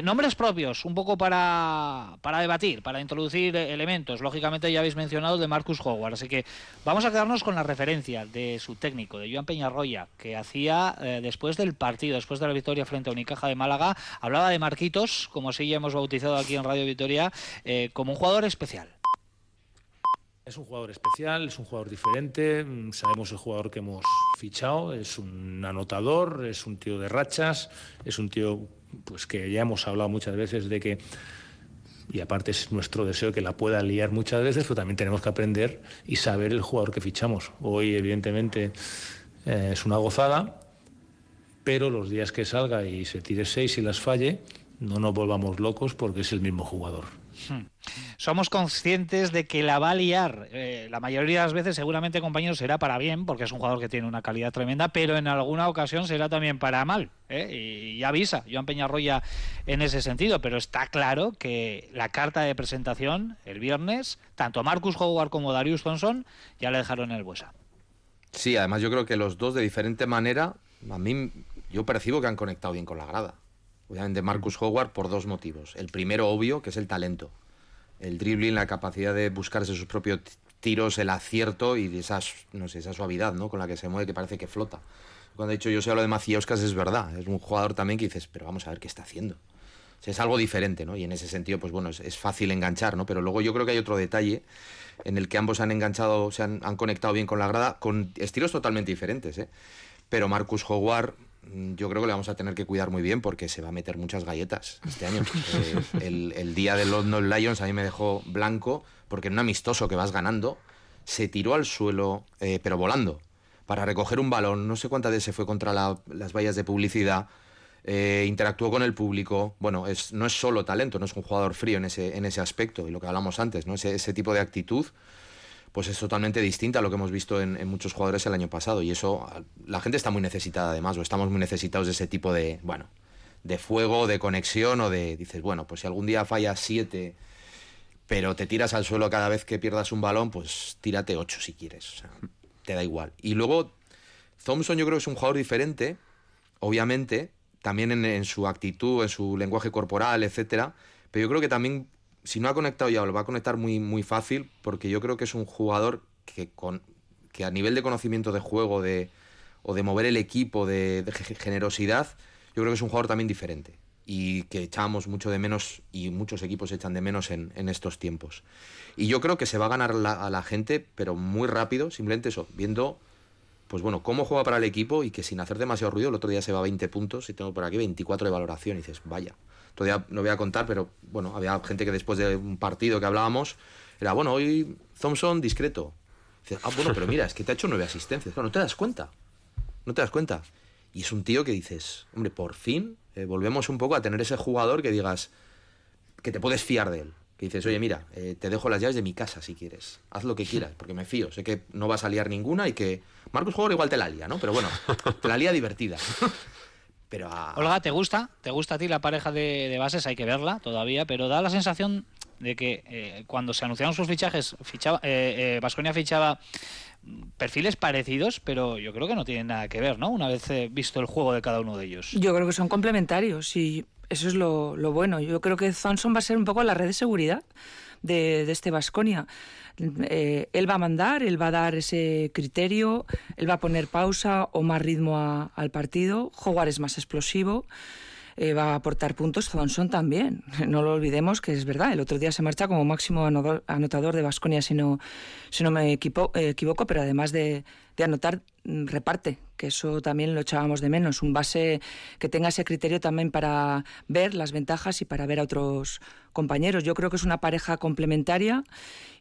Speaker 1: nombres propios, un poco para, para debatir, para introducir elementos. Lógicamente ya habéis mencionado de Marcus Howard, así que vamos a quedarnos con la referencia de su técnico, de Joan Peñarroya, que hacía después del partido, después de la victoria frente a Unicaja de Málaga, hablaba de Marquitos, como así ya hemos bautizado aquí en Radio Victoria, eh, como un jugador especial.
Speaker 6: Es un jugador especial, es un jugador diferente, mm, sabemos el jugador que hemos fichado, es un anotador, es un tío de rachas, es un tío pues que ya hemos hablado muchas veces de que y aparte es nuestro deseo que la pueda liar muchas veces, pero también tenemos que aprender y saber el jugador que fichamos. Hoy evidentemente eh, es una gozada, pero los días que salga y se tire seis y las falle, no nos volvamos locos porque es el mismo jugador
Speaker 1: Hmm. Somos conscientes de que la va a liar. Eh, la mayoría de las veces, seguramente, compañeros, será para bien, porque es un jugador que tiene una calidad tremenda, pero en alguna ocasión será también para mal. ¿eh? Y, avisa Joan Peñarroya en ese sentido. Pero está claro que la carta de presentación el viernes, tanto Marcus Howard como Darius Thompson ya le dejaron en el Buesa.
Speaker 3: Sí, además yo creo que los dos de diferente manera, a mí yo percibo que han conectado bien con la grada. Obviamente Marcus Howard por dos motivos. El primero obvio, que es el talento. El dribbling, la capacidad de buscarse sus propios tiros, el acierto y esa, no sé, esa suavidad ¿no? con la que se mueve que parece que flota. Cuando he dicho yo sé lo de Maciauskas es verdad. Es un jugador también que dices, pero vamos a ver qué está haciendo. es algo diferente, ¿no? Y en ese sentido, pues bueno, es, fácil enganchar, ¿no? Pero luego yo creo que hay otro detalle en el que ambos han enganchado, se han, han conectado bien con la grada, con estilos totalmente diferentes, ¿eh? Pero Marcus Howard yo creo que le vamos a tener que cuidar muy bien porque se va a meter muchas galletas este año. <laughs> Eh, el, día de London Lions a mí me dejó blanco porque en un amistoso que vas ganando se tiró al suelo, eh, pero volando, para recoger un balón. No sé cuántas veces se fue contra las vallas de publicidad. Eh, interactuó con el público. Bueno, es, no es solo talento, no es un jugador frío en ese, en ese aspecto, y lo que hablamos antes, ¿no? ese, ese tipo de actitud pues es totalmente distinta a lo que hemos visto en, muchos jugadores el año pasado. Y eso, la gente está muy necesitada además, o estamos muy necesitados de ese tipo de, bueno, de fuego, de conexión, o de, dices, bueno, pues si algún día fallas siete, pero te tiras al suelo cada vez que pierdas un balón, pues tírate ocho si quieres. O sea, te da igual. Y luego, Thompson yo creo que es un jugador diferente, obviamente, también en, en su actitud, en su lenguaje corporal, etcétera. Pero yo creo que también si no ha conectado ya, lo va a conectar muy, muy fácil, porque yo creo que es un jugador que, con, que a nivel de conocimiento de juego de, o de mover el equipo, de, generosidad, yo creo que es un jugador también diferente y que echamos mucho de menos y muchos equipos echan de menos en, estos tiempos. Y yo creo que se va a ganar a la gente, pero muy rápido, simplemente eso, viendo pues bueno, cómo juega para el equipo y que sin hacer demasiado ruido, el otro día se va a 20 puntos y tengo por aquí 24 de valoración y dices, vaya, todavía no voy a contar, pero bueno, había gente que después de un partido que hablábamos, era, bueno, hoy Thompson discreto. Dices, ah, bueno, pero mira, es que te ha hecho nueve asistencias, no te das cuenta, no te das cuenta. Y es un tío que dices, hombre, por fin eh, volvemos un poco a tener ese jugador que digas que te puedes fiar de él que dices, oye, mira, eh, te dejo las llaves de mi casa si quieres, haz lo que quieras, porque me fío, sé que no vas a liar ninguna y que Marcos Jugador igual te la lía, ¿no? Pero bueno, te la lía divertida. Pero
Speaker 1: Olga, ¿te gusta? ¿Te gusta a ti la pareja de, bases? Hay que verla todavía, pero da la sensación de que eh, cuando se anunciaron sus fichajes, fichaba, eh, Vasconia fichaba perfiles parecidos, pero yo creo que no tienen nada que ver, ¿no? Una vez visto el juego de cada uno de ellos.
Speaker 4: Yo creo que son complementarios y eso es lo, bueno. Yo creo que Thompson va a ser un poco la red de seguridad de, este Vasconia. Eh, él va a mandar, él va a dar ese criterio, él va a poner pausa o más ritmo al partido. Howard es más explosivo. Eh, va a aportar puntos, Thompson también. <laughs> No lo olvidemos que es verdad, el otro día se marcha como máximo anotador de Vasconia, si no, si no me equivoco, pero además de, de anotar, mm, reparte, que eso también lo echábamos de menos, un base que tenga ese criterio también para ver las ventajas y para ver a otros compañeros. Yo creo que es una pareja complementaria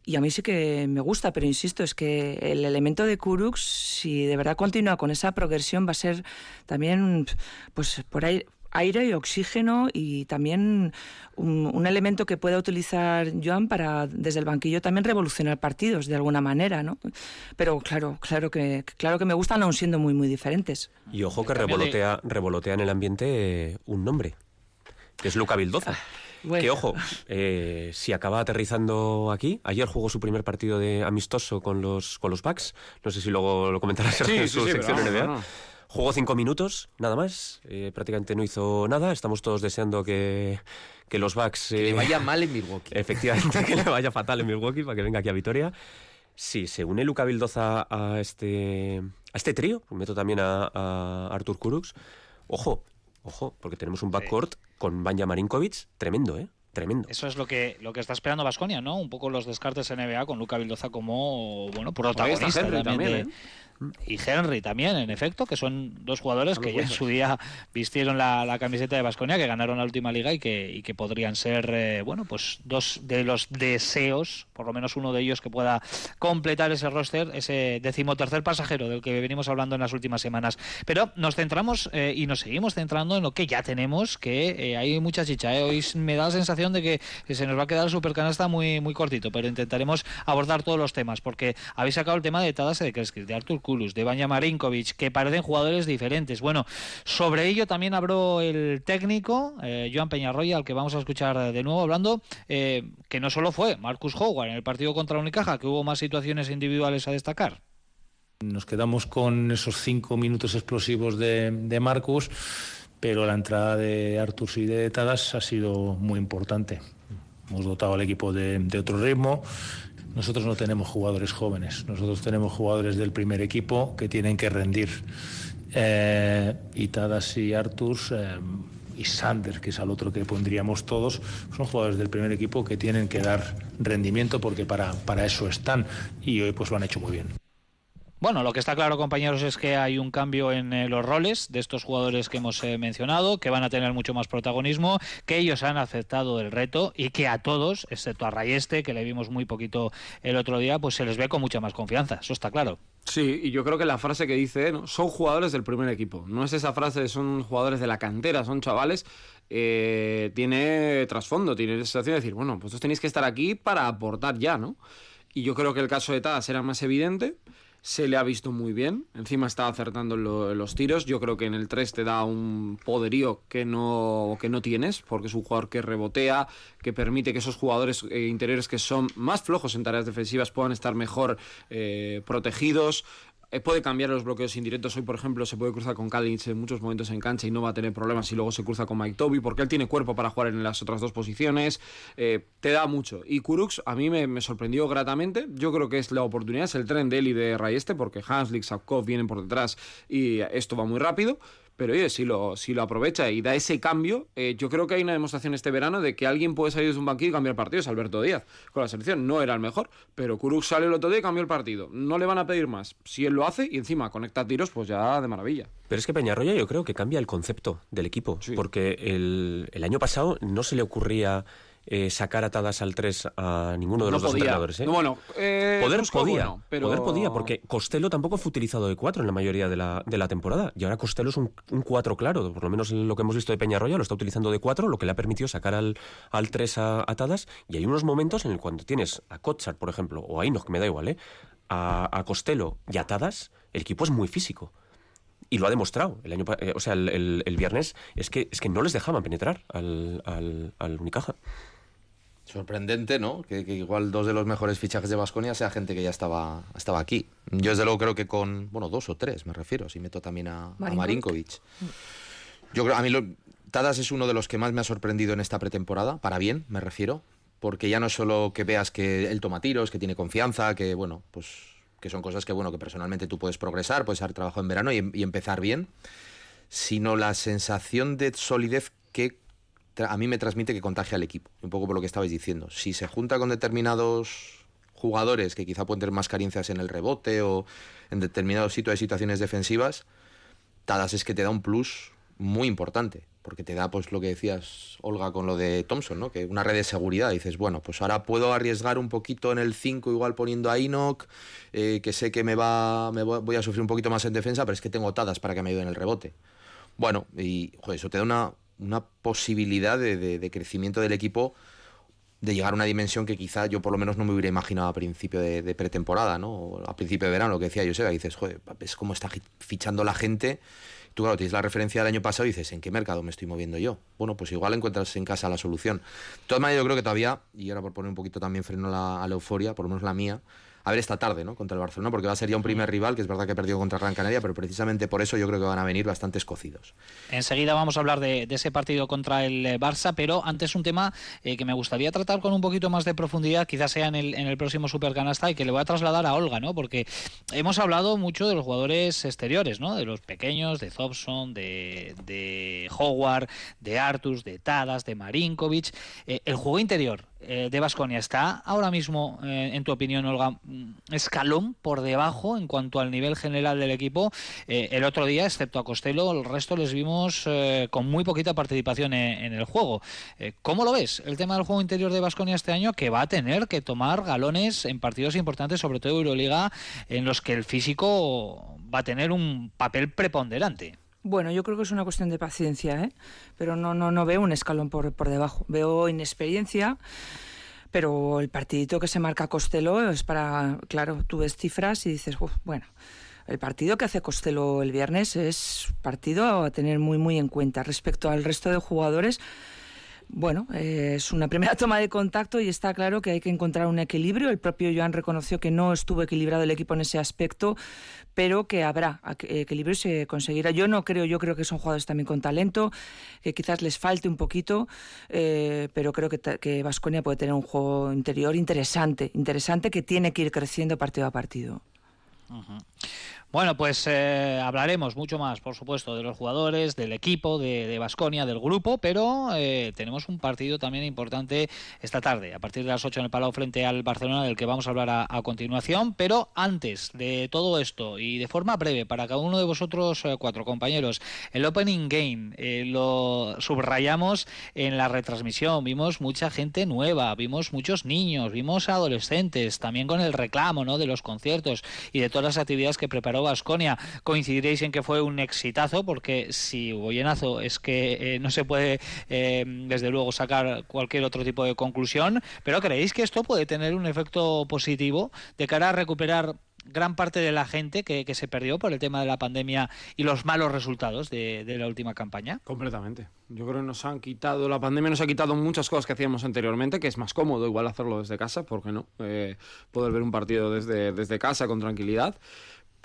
Speaker 4: y a mí sí que me gusta, pero insisto, es que el elemento de Kurux, si de verdad continúa con esa progresión, va a ser también, pues por ahí, aire y oxígeno y también un, elemento que pueda utilizar Joan para desde el banquillo también revolucionar partidos de alguna manera, ¿no? Pero claro, claro que claro que me gustan aún siendo muy muy diferentes.
Speaker 5: Y ojo que revolotea, revolotea en el ambiente eh, un nombre, que es Luca Vildoza. Ah, que ojo, eh, si acaba aterrizando aquí, ayer jugó su primer partido de amistoso con los con los Bucks, no sé si luego lo comentarás en su sección NBA. Jugó cinco minutos, nada más. Eh, prácticamente no hizo nada. Estamos todos deseando que, que los Bucks...
Speaker 3: que le vaya mal en Milwaukee. <laughs>
Speaker 5: Efectivamente, que le vaya fatal en Milwaukee para que venga aquí a Vitoria. Sí, se une Luca Vildoza a este, a este trío. Meto también a, a Artur Kurux. Ojo, ojo, porque tenemos un backcourt con Banja Marinkovic tremendo, ¿eh? Tremendo.
Speaker 1: Eso es lo que, lo que está esperando Vasconia, ¿no? Un poco los descartes NBA con Luca Vildoza como bueno protagonista también, ¿eh? Y Henry también, en efecto, que son dos jugadores que ya en su día vistieron la, camiseta de Basconia, que ganaron la última liga y que, y que podrían ser, eh, bueno, pues dos de los deseos, por lo menos uno de ellos que pueda completar ese roster, ese decimotercer pasajero del que venimos hablando en las últimas semanas. Pero nos centramos eh, y nos seguimos centrando en lo que ya tenemos, que eh, hay mucha chicha. Hoy me da la sensación sensación de que se nos va a quedar el supercanasta muy, muy cortito, pero intentaremos abordar todos los temas, porque habéis sacado el tema de Tadas de Kreskis, de Artur Kulus, de Banja Marinkovic, que parecen jugadores diferentes. Bueno, sobre ello también habló el técnico, eh, Joan Peñarroya, al que vamos a escuchar de nuevo hablando, eh, que no solo fue Marcus Howard en el partido contra Unicaja, que hubo más situaciones individuales a destacar.
Speaker 6: Nos quedamos con esos cinco minutos explosivos de, de Marcus, pero la entrada de Artur y de Tadas ha sido muy importante. Hemos dotado al equipo de otro ritmo. Nosotros no tenemos jugadores jóvenes, nosotros tenemos jugadores del primer equipo que tienen que rendir. Eh, y Tadas y Artur eh, y Sanders, que es al otro que pondríamos todos, son jugadores del primer equipo que tienen que dar rendimiento porque para, para eso están y hoy pues lo han hecho muy bien.
Speaker 1: Bueno, lo que está claro, compañeros, es que hay un cambio en eh, los roles de estos jugadores que hemos eh, mencionado, que van a tener mucho más protagonismo, que ellos han aceptado el reto y que a todos, excepto a Rayeste, que le vimos muy poquito el otro día, pues se les ve con mucha más confianza. Eso está claro.
Speaker 2: Sí, y yo creo que la frase que dice, ¿no? son jugadores del primer equipo. No es esa frase son jugadores de la cantera, son chavales. Eh, tiene trasfondo, tiene esa sensación de decir, bueno, pues tenéis que estar aquí para aportar ya, ¿no? Y yo creo que el caso de Tadas era más evidente se le ha visto muy bien. Encima está acertando lo, los tiros. Yo creo que en el 3 te da un poderío que no, que no tienes, porque es un jugador que rebotea, que permite que esos jugadores eh, interiores que son más flojos en tareas defensivas puedan estar mejor eh, protegidos. Eh, puede cambiar los bloqueos indirectos. Hoy, por ejemplo, se puede cruzar con Kalinic en muchos momentos en cancha y no va a tener problemas si luego se cruza con Mike Toby, porque él tiene cuerpo para jugar en las otras dos posiciones. Eh, te da mucho. Y Kuruks a mí me, me, sorprendió gratamente. Yo creo que es la oportunidad, es el tren de él y de Rayeste, porque Hanslik, Sapkov vienen por detrás y esto va muy rápido. Pero oye, si lo, si lo aprovecha y da ese cambio, eh, yo creo que hay una demostración este verano de que alguien puede salir de un banquillo y cambiar partidos. Alberto Díaz con la selección no era el mejor, pero Kuruk sale el otro día y cambió el partido. No le van a pedir más. Si él lo hace y encima conecta tiros, pues ya de maravilla.
Speaker 5: Pero es que Peñarroya yo creo que cambia el concepto del equipo, sí. porque el, el año pasado no se le ocurría eh, sacar atadas al 3 a ninguno de los dos entrenadores. ¿eh?
Speaker 2: No, bueno, eh,
Speaker 5: Poder podía,
Speaker 2: bueno, pero...
Speaker 5: poder podía, porque Costello tampoco fue utilizado de 4 en la mayoría de la, de la temporada. Y ahora Costello es un, un 4 claro, por lo menos lo que hemos visto de Peñarroya lo está utilizando de 4, lo que le ha permitido sacar al, al 3 a atadas. Y hay unos momentos en el cuando tienes a Kotsar, por ejemplo, o a Inoch, que me da igual, ¿eh? a, a Costello y atadas, el equipo es muy físico y lo ha demostrado el año eh, o sea el, el, el, viernes es que es que no les dejaban penetrar al, al, al Unicaja
Speaker 3: sorprendente no que, que, igual dos de los mejores fichajes de Basconia sea gente que ya estaba estaba aquí. Yo desde luego creo que con bueno dos o tres me refiero si meto también a Marinkovic, a Marinkovic. yo creo a mí lo, Tadas es uno de los que más me ha sorprendido en esta pretemporada para bien me refiero porque ya no es solo que veas que él toma tiros que tiene confianza que bueno pues que son cosas que, bueno, que personalmente tú puedes progresar, puedes hacer trabajo en verano y, y empezar bien, sino la sensación de solidez que a mí me transmite que contagia al equipo, un poco por lo que estabais diciendo. Si se junta con determinados jugadores que quizá pueden tener más carencias en el rebote o en determinados sitios de situaciones defensivas, Tadas es que te da un plus muy importante, porque te da pues lo que decías Olga con lo de Thompson, ¿no? Que una red de seguridad, dices, bueno, pues ahora puedo arriesgar un poquito en el 5 igual poniendo a Enoch, eh, que sé que me va me voy a sufrir un poquito más en defensa, pero es que tengo tadas para que me ayuden en el rebote. Bueno, y joder, eso te da una, una posibilidad de, de, crecimiento del equipo de llegar a una dimensión que quizá yo por lo menos no me hubiera imaginado a principio de, pretemporada, ¿no? O a principio de verano, lo que decía Joseba, dices, joder, es como está fichando la gente tú claro, tienes la referencia del año pasado y dices, ¿en qué mercado me estoy moviendo yo? Bueno, pues igual encuentras en casa la solución. De todas maneras, yo creo que todavía, y ahora por poner un poquito también freno a la euforia, por lo menos la mía, a ver esta tarde, ¿no? Contra el Barcelona, porque va a ser ya un primer rival, que es verdad que perdió contra Gran Canaria, pero precisamente por eso yo creo que van a venir bastante escocidos.
Speaker 1: Enseguida vamos a hablar de, ese partido contra el Barça, pero antes un tema eh, que me gustaría tratar con un poquito más de profundidad, quizás sea en el, en el próximo Supercanasta, y que le voy a trasladar a Olga, ¿no? Porque hemos hablado mucho de los jugadores exteriores, ¿no? De los pequeños, de Thompson, de, de Howard, de Artus, de Tadas, de Marinkovic. Eh, el juego interior, eh, de Basconia está ahora mismo, eh, en tu opinión, Olga, escalón por debajo en cuanto al nivel general del equipo. Eh, el otro día, excepto a Costello, el resto les vimos con muy poquita participación en, en el juego. ¿Cómo lo ves el tema del juego interior de Basconia este año? Que va a tener que tomar galones en partidos importantes, sobre todo Euroliga, en los que el físico va a tener un papel preponderante.
Speaker 4: Bueno, yo creo que es una cuestión de paciencia, ¿eh? pero no, no, no veo un escalón por, por debajo. Veo inexperiencia, pero el partidito que se marca Costello es para, claro, tú ves cifras y dices, bueno, el partido que hace Costello el viernes es partido a tener muy, muy en cuenta. Respecto al resto de jugadores, bueno, eh, es una primera <laughs> toma de contacto y está claro que hay que encontrar un equilibrio. El propio Joan reconoció que no estuvo equilibrado el equipo en ese aspecto, pero que habrá equilibrio y se conseguirá. Yo no creo, yo creo que son jugadores también con talento, que quizás les falte un poquito, eh, pero creo que Vasconia puede tener un juego interior interesante, interesante que tiene que ir creciendo partido a partido.
Speaker 1: Bueno, pues eh, hablaremos mucho más, por supuesto, de los jugadores, del equipo, de Basconia, del grupo, pero eh, tenemos un partido también importante esta tarde, a partir de las 8 en el Palau frente al Barcelona, del que vamos a hablar a, continuación. Pero antes de todo esto, y de forma breve, para cada uno de vosotros eh, cuatro compañeros, el Opening Game lo subrayamos en la retransmisión. Vimos mucha gente nueva, vimos muchos niños, vimos adolescentes, también con el reclamo ¿no? de los conciertos y de todas las actividades que preparó Basconia. Coincidiréis en que fue un exitazo, porque si hubo llenazo es que eh, no se puede, eh, desde luego, sacar cualquier otro tipo de conclusión. Pero ¿creéis que esto puede tener un efecto positivo de cara a recuperar gran parte de la gente que, se perdió por el tema de la pandemia y los malos resultados de, la última campaña?
Speaker 2: Completamente. Yo creo que nos han quitado, la pandemia nos ha quitado muchas cosas que hacíamos anteriormente, que es más cómodo igual hacerlo desde casa, porque no? Eh, poder ver un partido desde, desde casa con tranquilidad.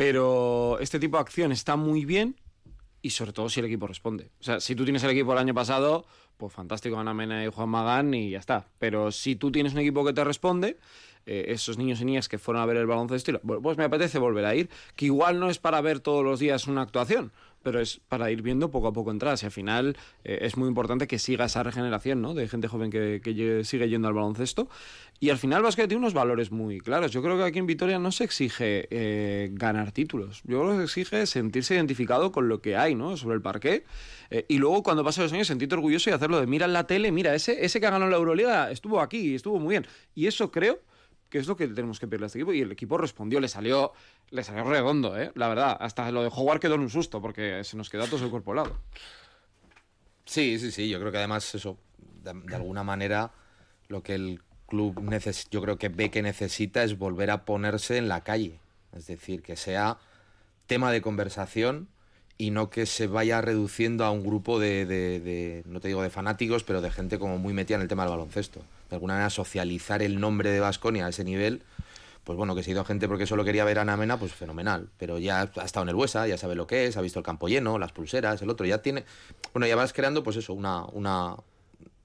Speaker 2: Pero este tipo de acción está muy bien y sobre todo si el equipo responde. O sea, si tú tienes el equipo el año pasado, pues fantástico, Ana Mena y Juan Magán y ya está. Pero si tú tienes un equipo que te responde, eh, esos niños y niñas que fueron a ver el baloncesto, pues me apetece volver a ir, que igual no es para ver todos los días una actuación, pero es para ir viendo poco a poco entradas. Y al final eh, es muy importante que siga esa regeneración ¿no? de gente joven que, sigue yendo al baloncesto. Y al final Vasco tiene unos valores muy claros. Yo creo que aquí en Vitoria no se exige eh, ganar títulos. Yo creo que se exige sentirse identificado con lo que hay ¿no? sobre el parqué. Eh, y luego cuando pasen los años sentirte orgulloso y hacerlo de mira en la tele, mira, ese, ese que ha ganado la Euroliga estuvo aquí, estuvo muy bien. Y eso creo que es lo que tenemos que pedirle a este equipo. Y el equipo respondió, le salió, le salió redondo, ¿eh? la verdad. Hasta lo de jugar quedó en un susto, porque se nos quedó todo el cuerpo lado.
Speaker 3: Sí, sí, sí. Yo creo que además eso, de, alguna manera, lo que el club yo creo que ve que necesita es volver a ponerse en la calle. Es decir, que sea tema de conversación y no que se vaya reduciendo a un grupo de, de, no te digo de fanáticos, pero de gente como muy metida en el tema del baloncesto de alguna manera socializar el nombre de Vasconia a ese nivel, pues bueno, que se ha ido gente porque solo quería ver a Ana Mena, pues fenomenal. Pero ya ha estado en el Buesa, ya sabe lo que es, ha visto el campo lleno, las pulseras, el otro, ya tiene. Bueno, ya vas creando, pues eso, una. una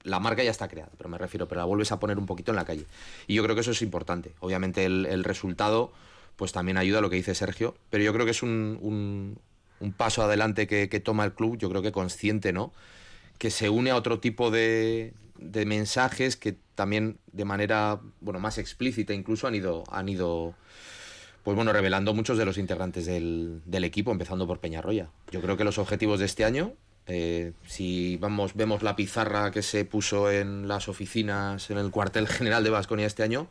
Speaker 3: la marca ya está creada, pero me refiero, pero la vuelves a poner un poquito en la calle. Y yo creo que eso es importante. Obviamente el, resultado, pues también ayuda a lo que dice Sergio, pero yo creo que es un, un, paso adelante que, que toma el club, yo creo que consciente, ¿no? Que se une a otro tipo de, de mensajes que también de manera bueno más explícita incluso han ido han ido pues bueno revelando muchos de los integrantes del, equipo empezando por Peñarroya yo creo que los objetivos de este año eh, si vamos vemos la pizarra que se puso en las oficinas en el cuartel general de Vasconia este año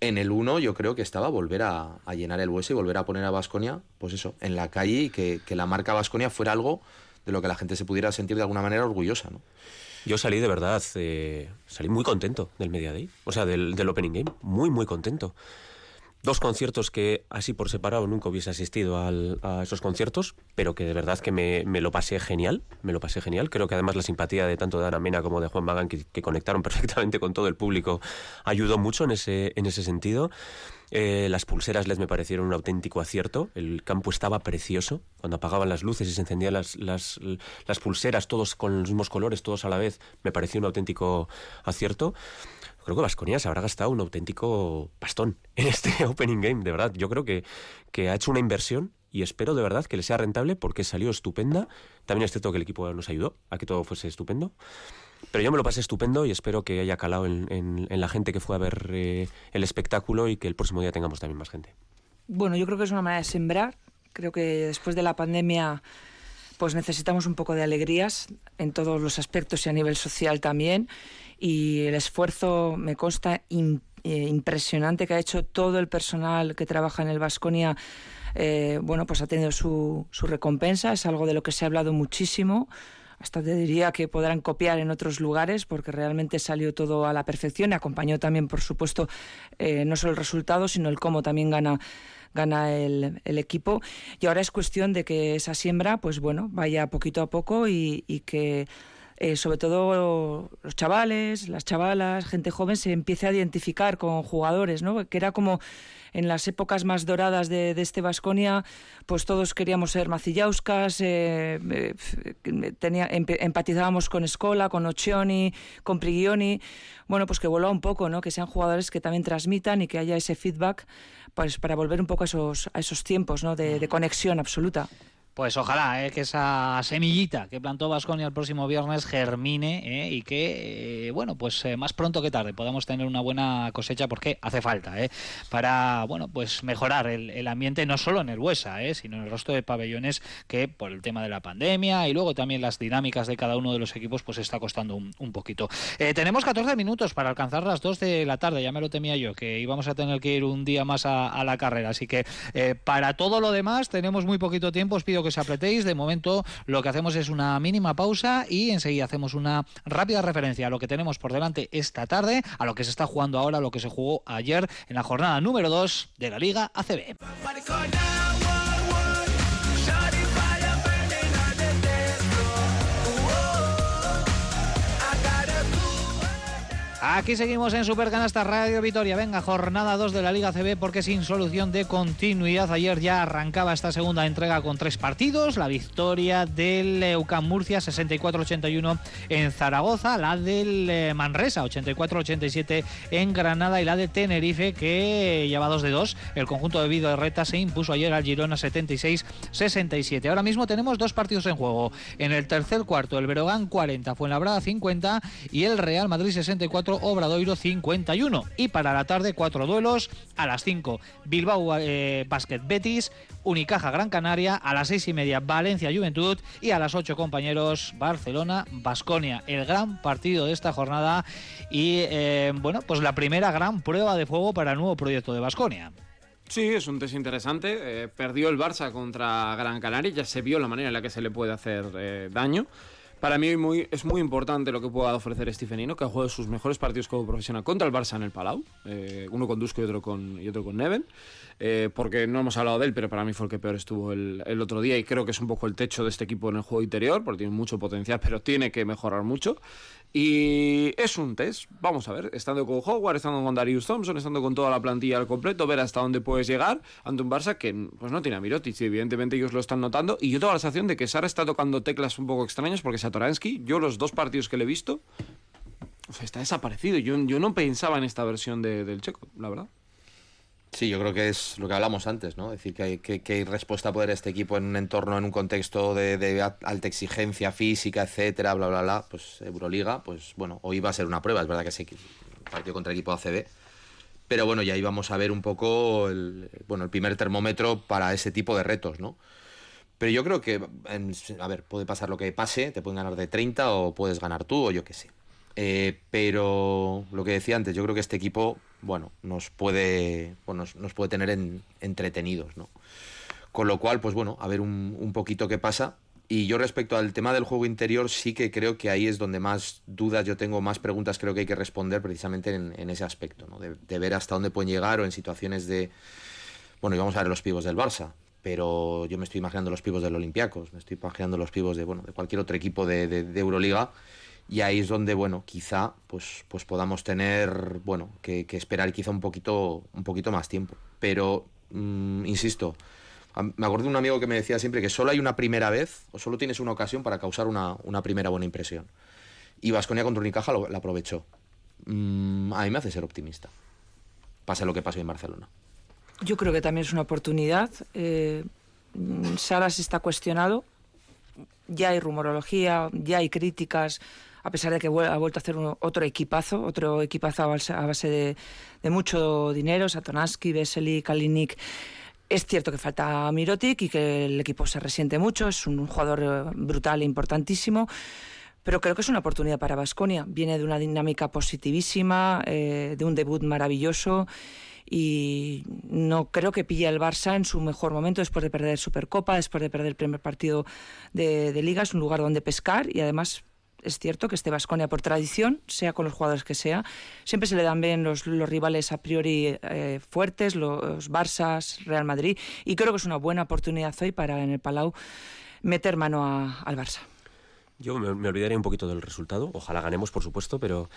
Speaker 3: en el 1 yo creo que estaba volver a, llenar el hueso y volver a poner a Vasconia pues eso en la calle y que, la marca Vasconia fuera algo de lo que la gente se pudiera sentir de alguna manera orgullosa ¿no?
Speaker 5: Yo salí de verdad, eh, salí muy contento del Media Day, o sea, del, del Opening Game, muy, muy contento dos conciertos que así por separado nunca hubiese asistido a esos conciertos, pero que de verdad que me, lo pasé genial, me lo pasé genial. Creo que además la simpatía de tanto de Ana Mena como de Juan Magán, que, conectaron <laughs> perfectamente con todo el público, ayudó mucho en ese, en ese sentido. Eh, las pulseras les me parecieron un auténtico acierto. El campo estaba precioso. Cuando apagaban las luces y se encendían las, las, las pulseras, todos con los mismos colores, todos a la vez, me pareció un auténtico acierto creo que Vasconia se habrá gastado un auténtico pastón <laughs> en este opening game, de verdad. Yo creo que, que ha hecho una inversión y espero de verdad que le sea rentable porque salió estupenda. También es cierto que el equipo nos ayudó a que todo fuese estupendo. Pero yo me lo pasé estupendo y espero que haya calado en, la gente que fue a ver eh, el espectáculo y que el próximo día tengamos también más gente.
Speaker 4: Bueno, yo creo que es una manera de sembrar. Creo que después de la pandemia pues necesitamos un poco de alegrías en todos los aspectos y a nivel social también y el esfuerzo me consta eh, impresionante que ha hecho todo el personal que trabaja en el Vasconia eh, bueno, pues ha tenido su, su recompensa, es algo de lo que se ha hablado muchísimo. Hasta te diría que podrán copiar en otros lugares porque realmente salió todo a la perfección. Y acompañó también, por supuesto, eh, no solo el resultado, sino el cómo también gana gana el, el, equipo. Y ahora es cuestión de que esa siembra pues bueno vaya poquito a poco y, y que eh, sobre todo los chavales, las chavalas, gente joven se empiece a identificar con jugadores, ¿no? Que era como en las épocas más doradas de, de este Vasconia, pues todos queríamos ser macillauscas, eh, eh, empatizábamos con Escola, con Occhioni, con Prigioni. Bueno, pues que vuelva un poco, ¿no? Que sean jugadores que también transmitan y que haya ese feedback pues, para volver un poco a esos, a esos tiempos, ¿no? de conexión absoluta.
Speaker 1: Pues ojalá eh, que esa semillita que plantó Vasconia el próximo viernes germine eh, y que, eh, bueno, pues eh, más pronto que tarde podamos tener una buena cosecha porque hace falta eh, para, bueno, pues mejorar el, ambiente no solo en el Huesa, sino en el resto de pabellones que por el tema de la pandemia y luego también las dinámicas de cada uno de los equipos pues está costando un, un poquito. Tenemos 14 minutos para alcanzar las 2 de la tarde, ya me lo temía yo, que íbamos a tener que ir un día más a, a la carrera, así que para todo lo demás tenemos muy poquito tiempo, os pido que os apretéis. De momento lo que hacemos es una mínima pausa y enseguida hacemos una rápida referencia a lo que tenemos por delante esta tarde, a lo que se está jugando ahora, a lo que se jugó ayer en la jornada número 2 de la Liga ACB. Aquí seguimos en Supercanasta Radio Vitoria. Venga, jornada 2 de la Liga CB porque sin solución de continuidad. Ayer ya arrancaba esta segunda entrega con tres partidos. La victoria del UCAM Murcia 64-81 en Zaragoza, la del eh, Manresa 84-87 en Granada y la de Tenerife que lleva 2 de 2. El conjunto de Vido de Reta se impuso ayer al Girona 76-67. Ahora mismo tenemos dos partidos en juego. En el tercer cuarto el Verogán 40, Fuenlabrada 50 y el Real Madrid 64 Obradoiro 51. Y para la tarde, cuatro duelos. A las 5, Bilbao eh, Basket Betis, Unicaja Gran Canaria. A las seis y media, Valencia Juventud. Y a las 8, compañeros, Barcelona Basconia. El gran partido de esta jornada. Y eh, bueno, pues la primera gran prueba de fuego para el nuevo proyecto de Basconia.
Speaker 2: Sí, es un test interesante. Eh, perdió el Barça contra Gran Canaria. Ya se vio la manera en la que se le puede hacer eh, daño. Para mí es muy importante lo que pueda ofrecer Stephenino, que ha jugado sus mejores partidos como profesional contra el Barça en el Palau, eh, uno con Dusko y otro con, y otro con Neven, eh, porque no hemos hablado de él, pero para mí fue el que peor estuvo el, otro día y creo que es un poco el techo de este equipo en el juego interior, porque tiene mucho potencial, <laughs> pero tiene que mejorar mucho. Y es un test, vamos a ver, estando con Howard, estando con Darius Thompson, estando con toda la plantilla al completo, ver hasta dónde puedes llegar ante un Barça que pues no tiene a Mirotic, evidentemente ellos lo están notando. Y yo tengo la sensación de que Sara está tocando teclas un poco extrañas porque Satoransky, yo los dos partidos que le he visto, está desaparecido. Yo, yo no pensaba en esta versión de, del checo, la verdad.
Speaker 3: Sí, yo creo que es lo que hablamos antes, ¿no? Es decir, que hay, que, que respuesta a poder este equipo en un entorno, en un contexto de, de, alta exigencia física, etcétera, bla, bla, bla. Pues Euroliga, pues bueno, hoy va a ser una prueba. Es verdad que sí, partido contra el equipo ACB. Pero bueno, ya íbamos a ver un poco el, bueno, el primer termómetro para ese tipo de retos, ¿no? Pero yo creo que, a ver, puede pasar lo que pase, te pueden ganar de 30 o puedes ganar tú o yo qué sé. Eh, pero lo que decía antes, yo creo que este equipo, bueno, nos puede, bueno, nos, nos, puede tener en, entretenidos, ¿no? Con lo cual, pues bueno, a ver un, un, poquito qué pasa. Y yo respecto al tema del juego interior, sí que creo que ahí es donde más dudas yo tengo, más preguntas creo que hay que responder precisamente en, en ese aspecto, ¿no? De, de, ver hasta dónde pueden llegar o en situaciones de... Bueno, y vamos a ver los pivos del Barça, pero yo me estoy imaginando los pivos del Olympiacos, me estoy imaginando los pivos de, bueno, de cualquier otro equipo de, de, de Euroliga y ahí es donde bueno quizá pues pues podamos tener bueno que, que esperar quizá un poquito un poquito más tiempo. Pero mmm, insisto me acuerdo de un amigo que me decía siempre que solo hay una primera vez o solo tienes una ocasión para causar una, una primera buena impresión. Y Vasconia contra Unicaja lo, la aprovechó. Mmm, a mí me hace ser optimista. Pase lo que pase en Barcelona.
Speaker 4: Yo creo que también es una oportunidad. Eh, está cuestionado ya hay rumorología ya hay críticas a pesar de que ha vuelto a hacer otro equipazo, otro equipazo a base, de, mucho dinero, Satonaski, Vesely, Kalinic. Es cierto que falta Mirotic y que el equipo se resiente mucho, es un jugador brutal e importantísimo, pero creo que es una oportunidad para Basconia. Viene de una dinámica positivísima, eh, de un debut maravilloso y no creo que pille el Barça en su mejor momento después de perder Supercopa, después de perder el primer partido de, de Liga. Es un lugar donde pescar y además es cierto que este Vasconia, por tradición, sea con los jugadores que sea, siempre se le dan bien los, rivales a priori eh, fuertes, los Barças, Real Madrid, y creo que es una buena oportunidad hoy para en el Palau meter mano al Barça.
Speaker 5: Yo me, me, olvidaré un poquito del resultado, ojalá ganemos, por supuesto, pero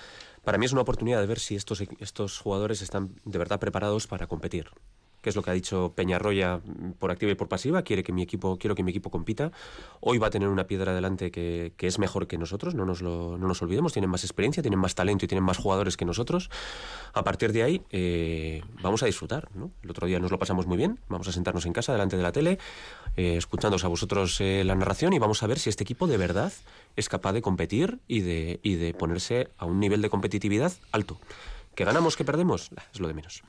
Speaker 5: para mí es una oportunidad de ver si estos, estos jugadores están de verdad preparados para competir que es lo que ha dicho Peñarroya mm, por activa y por pasiva, quiere que mi equipo, quiero que mi equipo compita. Hoy va a tener una piedra adelante que, es mejor que nosotros, no nos, lo, no nos olvidemos, tienen más experiencia, tienen más talento y tienen más jugadores que nosotros. A partir de ahí eh, vamos a disfrutar. El otro día nos lo pasamos muy bien, vamos a sentarnos en casa delante de la tele, eh, a vosotros eh, la narración y vamos a ver si este equipo de verdad es capaz de competir y de, y de ponerse a un nivel de competitividad alto. ¿Que ganamos, que perdemos? Es lo de menos.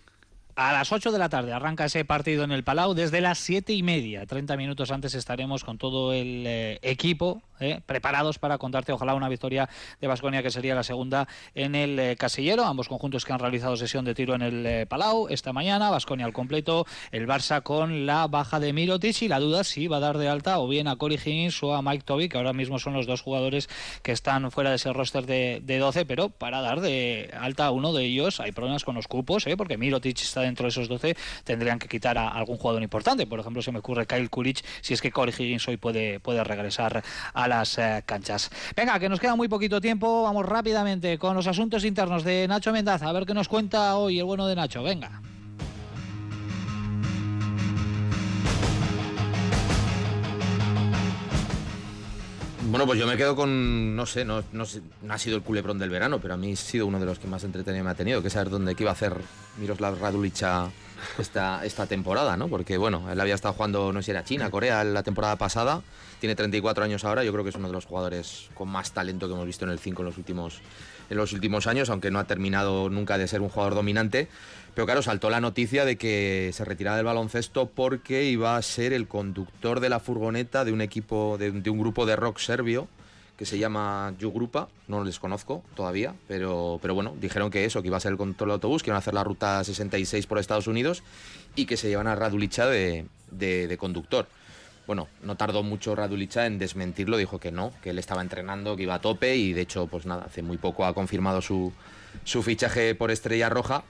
Speaker 1: A las 8 de la tarde arranca ese partido en el Palau. Desde las 7 y media, 30 minutos antes, estaremos con todo el eh, equipo eh, preparados para contarte, ojalá, una victoria de Basconia que sería la segunda en el eh, casillero. Ambos conjuntos que han realizado sesión de tiro en el Palau esta mañana. Basconia al completo, el Barça con la baja de Mirotic y la duda si va a dar de alta o bien a Cory Higgins o a Mike Toby, que ahora mismo son los dos jugadores que están fuera de ese roster de, de 12, pero para dar de alta a uno de ellos hay problemas con los cupos, porque Mirotic está dentro de esos 12 tendrían que quitar a algún jugador importante. Por ejemplo, se me ocurre Kyle Kulich, si es que Corey Higgins hoy puede, puede regresar a las eh, canchas. Venga, que nos queda muy poquito tiempo, vamos rápidamente con los asuntos internos de Nacho Mendaza, a ver qué nos cuenta hoy el bueno de Nacho. Venga.
Speaker 3: Bueno, pues yo me quedo con, no sé, no, no, ha sido el culebrón del verano, pero a mí ha sido uno de los que más entretenido me ha tenido, que saber dónde iba a hacer Miroslav Radulicha esta, esta temporada, ¿no? Porque, bueno, él había estado jugando, no sé si era China, Corea, la temporada pasada, tiene 34 años ahora, yo creo que es uno de los jugadores con más talento que hemos visto en el 5 en los últimos, en los últimos años, aunque no ha terminado nunca de ser un jugador dominante. Pero claro, saltó la noticia de que se retiraba del baloncesto porque iba a ser el conductor de la furgoneta de un equipo, de, un grupo de rock serbio que se llama Jugrupa, no les conozco todavía, pero, pero bueno, dijeron que eso, que iba a ser el control de autobús, que iban a hacer la ruta 66 por Estados Unidos y que se llevan a Radulicha de, de, conductor. Bueno, no tardó mucho Radulicha en desmentirlo, dijo que no, que él estaba entrenando, que iba a tope y de hecho, pues nada, hace muy poco ha confirmado su, su fichaje por Estrella Roja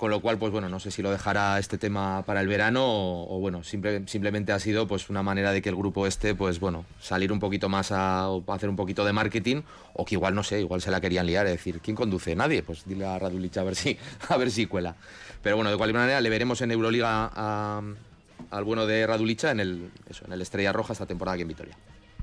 Speaker 3: con lo cual, pues bueno, no sé si lo dejará este tema para el verano o, bueno, simplemente ha sido pues una manera de que el grupo este, pues bueno, salir un poquito más a, hacer un poquito de marketing o que igual, no sé, igual se la querían liar, es decir, ¿quién conduce? Nadie, pues dile a Radulich a ver si, <laughs> a ver si cuela. Pero bueno, de cualquier manera le veremos en Euroliga al bueno de Radulicha en el, eso, en el Estrella Roja esta temporada aquí en Vitoria.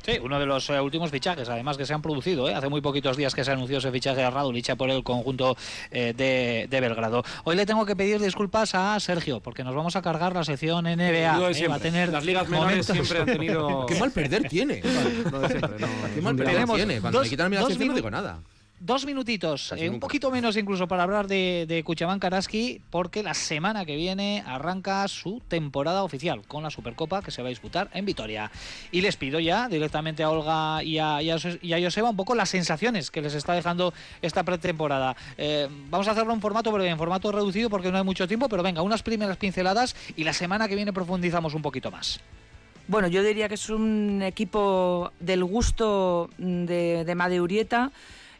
Speaker 1: Sí, uno de los eh, últimos fichajes, además que se han producido. ¿eh? Hace muy poquitos días que se anunció ese fichaje a Radulicha por el conjunto eh, de, Belgrado. Hoy le tengo que pedir disculpas a Sergio, porque nos vamos a cargar la sección NBA.
Speaker 2: Va a tener Las ligas menores siempre han tenido. <laughs>
Speaker 3: Qué mal perder tiene. <laughs> Qué mal perder tiene. Cuando me quitan mi no digo nada
Speaker 1: dos minutitos, eh, un poquito menos incluso para hablar de, de Cuchabán Karaski, porque la semana que viene arranca su temporada oficial con la Supercopa que se va a disputar en Vitoria. Y les pido ya directamente a Olga y a, y a, Joseba un poco las sensaciones que les está dejando esta pretemporada. Eh, vamos a hacerlo en formato breve, en formato reducido porque no hay mucho tiempo, pero venga, unas primeras pinceladas y la semana que viene profundizamos un poquito más.
Speaker 4: Bueno, yo diría que es un equipo del gusto de, de Madeurieta.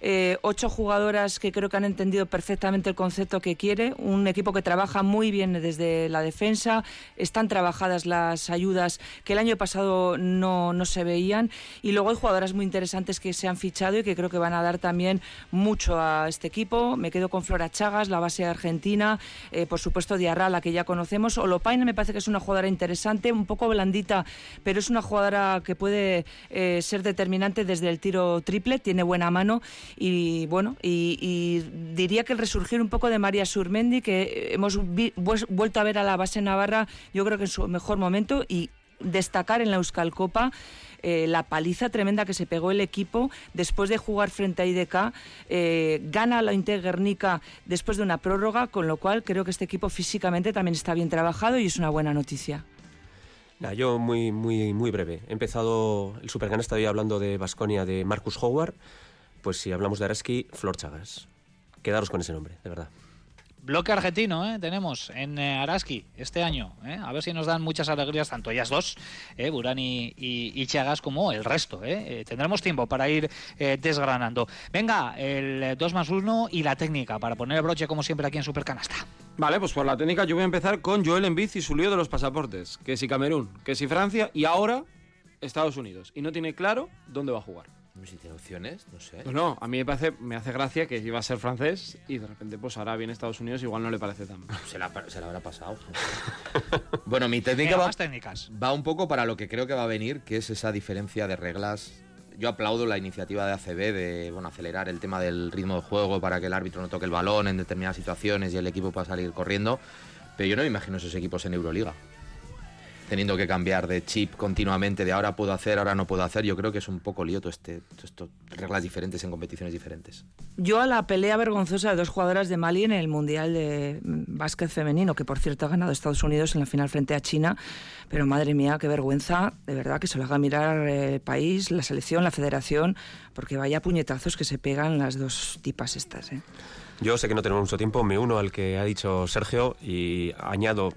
Speaker 4: Eh, ocho jugadoras que creo que han entendido perfectamente el concepto que quiere, un equipo que trabaja muy bien desde la defensa, están trabajadas las ayudas que el año pasado no, no se veían. Y luego hay jugadoras muy interesantes que se han fichado y que creo que van a dar también mucho a este equipo. Me quedo con Flora Chagas, la base argentina, eh, por supuesto Diarra, la que ya conocemos. Olopaina me parece que es una jugadora interesante, un poco blandita, pero es una jugadora que puede eh, ser determinante desde el tiro triple, tiene buena mano y bueno, y, diría que el resurgir un poco de María Surmendi, que hemos vuelto a ver a la base navarra, yo creo que en su mejor momento, y destacar en la Euskal Copa eh, la paliza tremenda que se pegó el equipo después de jugar frente a IDK. Eh, gana la Guernica después de una prórroga, con lo cual creo que este equipo físicamente también está bien trabajado y es una buena noticia.
Speaker 5: yo muy, muy, muy breve. He empezado el Supergan, estaba hablando de Basconia de Marcus Howard pues si hablamos de Araski, Flor Chagas. Quedaros con ese nombre, de verdad.
Speaker 1: bloque argentino ¿eh? tenemos en eh, Araski este año. ¿eh? A ver si nos dan muchas alegrías, tanto ellas dos, ¿eh? Burani y, y Chagas, como el resto. ¿eh? Eh, tendremos tiempo para ir eh, desgranando. Venga, el 2 más 1 y la técnica para poner el broche, como siempre, aquí en Supercanasta.
Speaker 2: Vale, pues por la técnica yo voy a empezar con Joel Embiid y su lío de los pasaportes. Que si Camerún, que si Francia y ahora Estados Unidos. Y no tiene claro dónde va a jugar.
Speaker 3: Si tiene opciones, no sé.
Speaker 2: Pues no, a mí me, parece, me hace gracia que iba a ser francés y de repente pues ahora viene Estados Unidos igual no le parece tan...
Speaker 3: Se la, se la habrá pasado. <laughs> bueno, mi técnica va,
Speaker 1: más técnicas.
Speaker 3: va un poco para lo que creo que va a venir, que es esa diferencia de reglas. Yo aplaudo la iniciativa de ACB de bueno, acelerar el tema del ritmo de juego para que el árbitro no toque el balón en determinadas situaciones y el equipo pueda salir corriendo. Pero yo no me imagino esos equipos en Euroliga. Teniendo que cambiar de chip continuamente, de ahora puedo hacer, ahora no puedo hacer. Yo creo que es un poco lío todo este, todo esto, reglas diferentes en competiciones diferentes.
Speaker 4: Yo a la pelea vergonzosa de dos jugadoras de Mali en el Mundial de mm, Básquet Femenino, que por cierto ha ganado Estados Unidos en la final frente a China, pero madre mía, qué vergüenza, de verdad, que se lo haga mirar el país, la selección, la federación, porque vaya puñetazos que se pegan las dos tipas estas. ¿eh?
Speaker 5: Yo sé que no tenemos mucho tiempo, me uno al que ha dicho Sergio y añado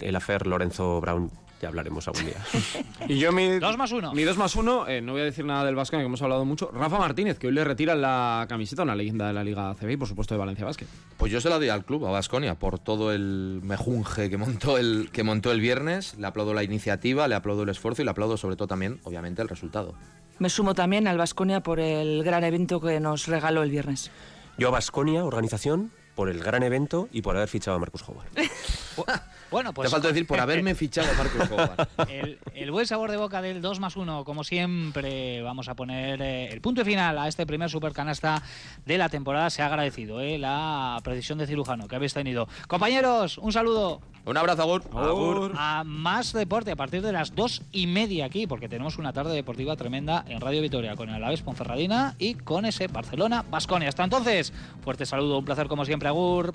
Speaker 5: el afer Lorenzo Brown. Ya hablaremos algún día. <laughs>
Speaker 2: Y yo mi...
Speaker 1: 2 más 1.
Speaker 2: Mi 2 más 1, no voy a decir nada del Vasco, que hemos hablado mucho. Rafa Martínez, que hoy le retiran la camiseta, una leyenda de la Liga CB y por supuesto de Valencia Basket.
Speaker 3: Pues yo se la doy al club, a Basconia, por todo el mejunje que montó el, que montó el viernes. Le aplaudo la iniciativa, le aplaudo el esfuerzo y le aplaudo sobre todo también, obviamente, el resultado.
Speaker 4: Me sumo también al Vasconia por el gran evento que nos regaló el viernes.
Speaker 5: Yo a Basconia, organización, por el gran evento y por haber fichado a Marcus Howard. <laughs>
Speaker 1: Bueno, pues
Speaker 3: Te falta decir por <laughs> haberme fichado a Marcos Howard.
Speaker 1: el, el buen sabor de boca del 2 más 1, como siempre, vamos a poner eh, el punto final a este primer supercanasta de la temporada. Se ha agradecido eh, la precisión de cirujano que habéis tenido. Compañeros, un saludo.
Speaker 3: Un abrazo, Agur.
Speaker 2: Agur.
Speaker 1: A más deporte a partir de las dos y media aquí, porque tenemos una tarde deportiva tremenda en Radio Vitoria con el Alaves Ponferradina y con ese Barcelona Basconia. Hasta entonces, fuerte saludo, un placer como siempre, Agur.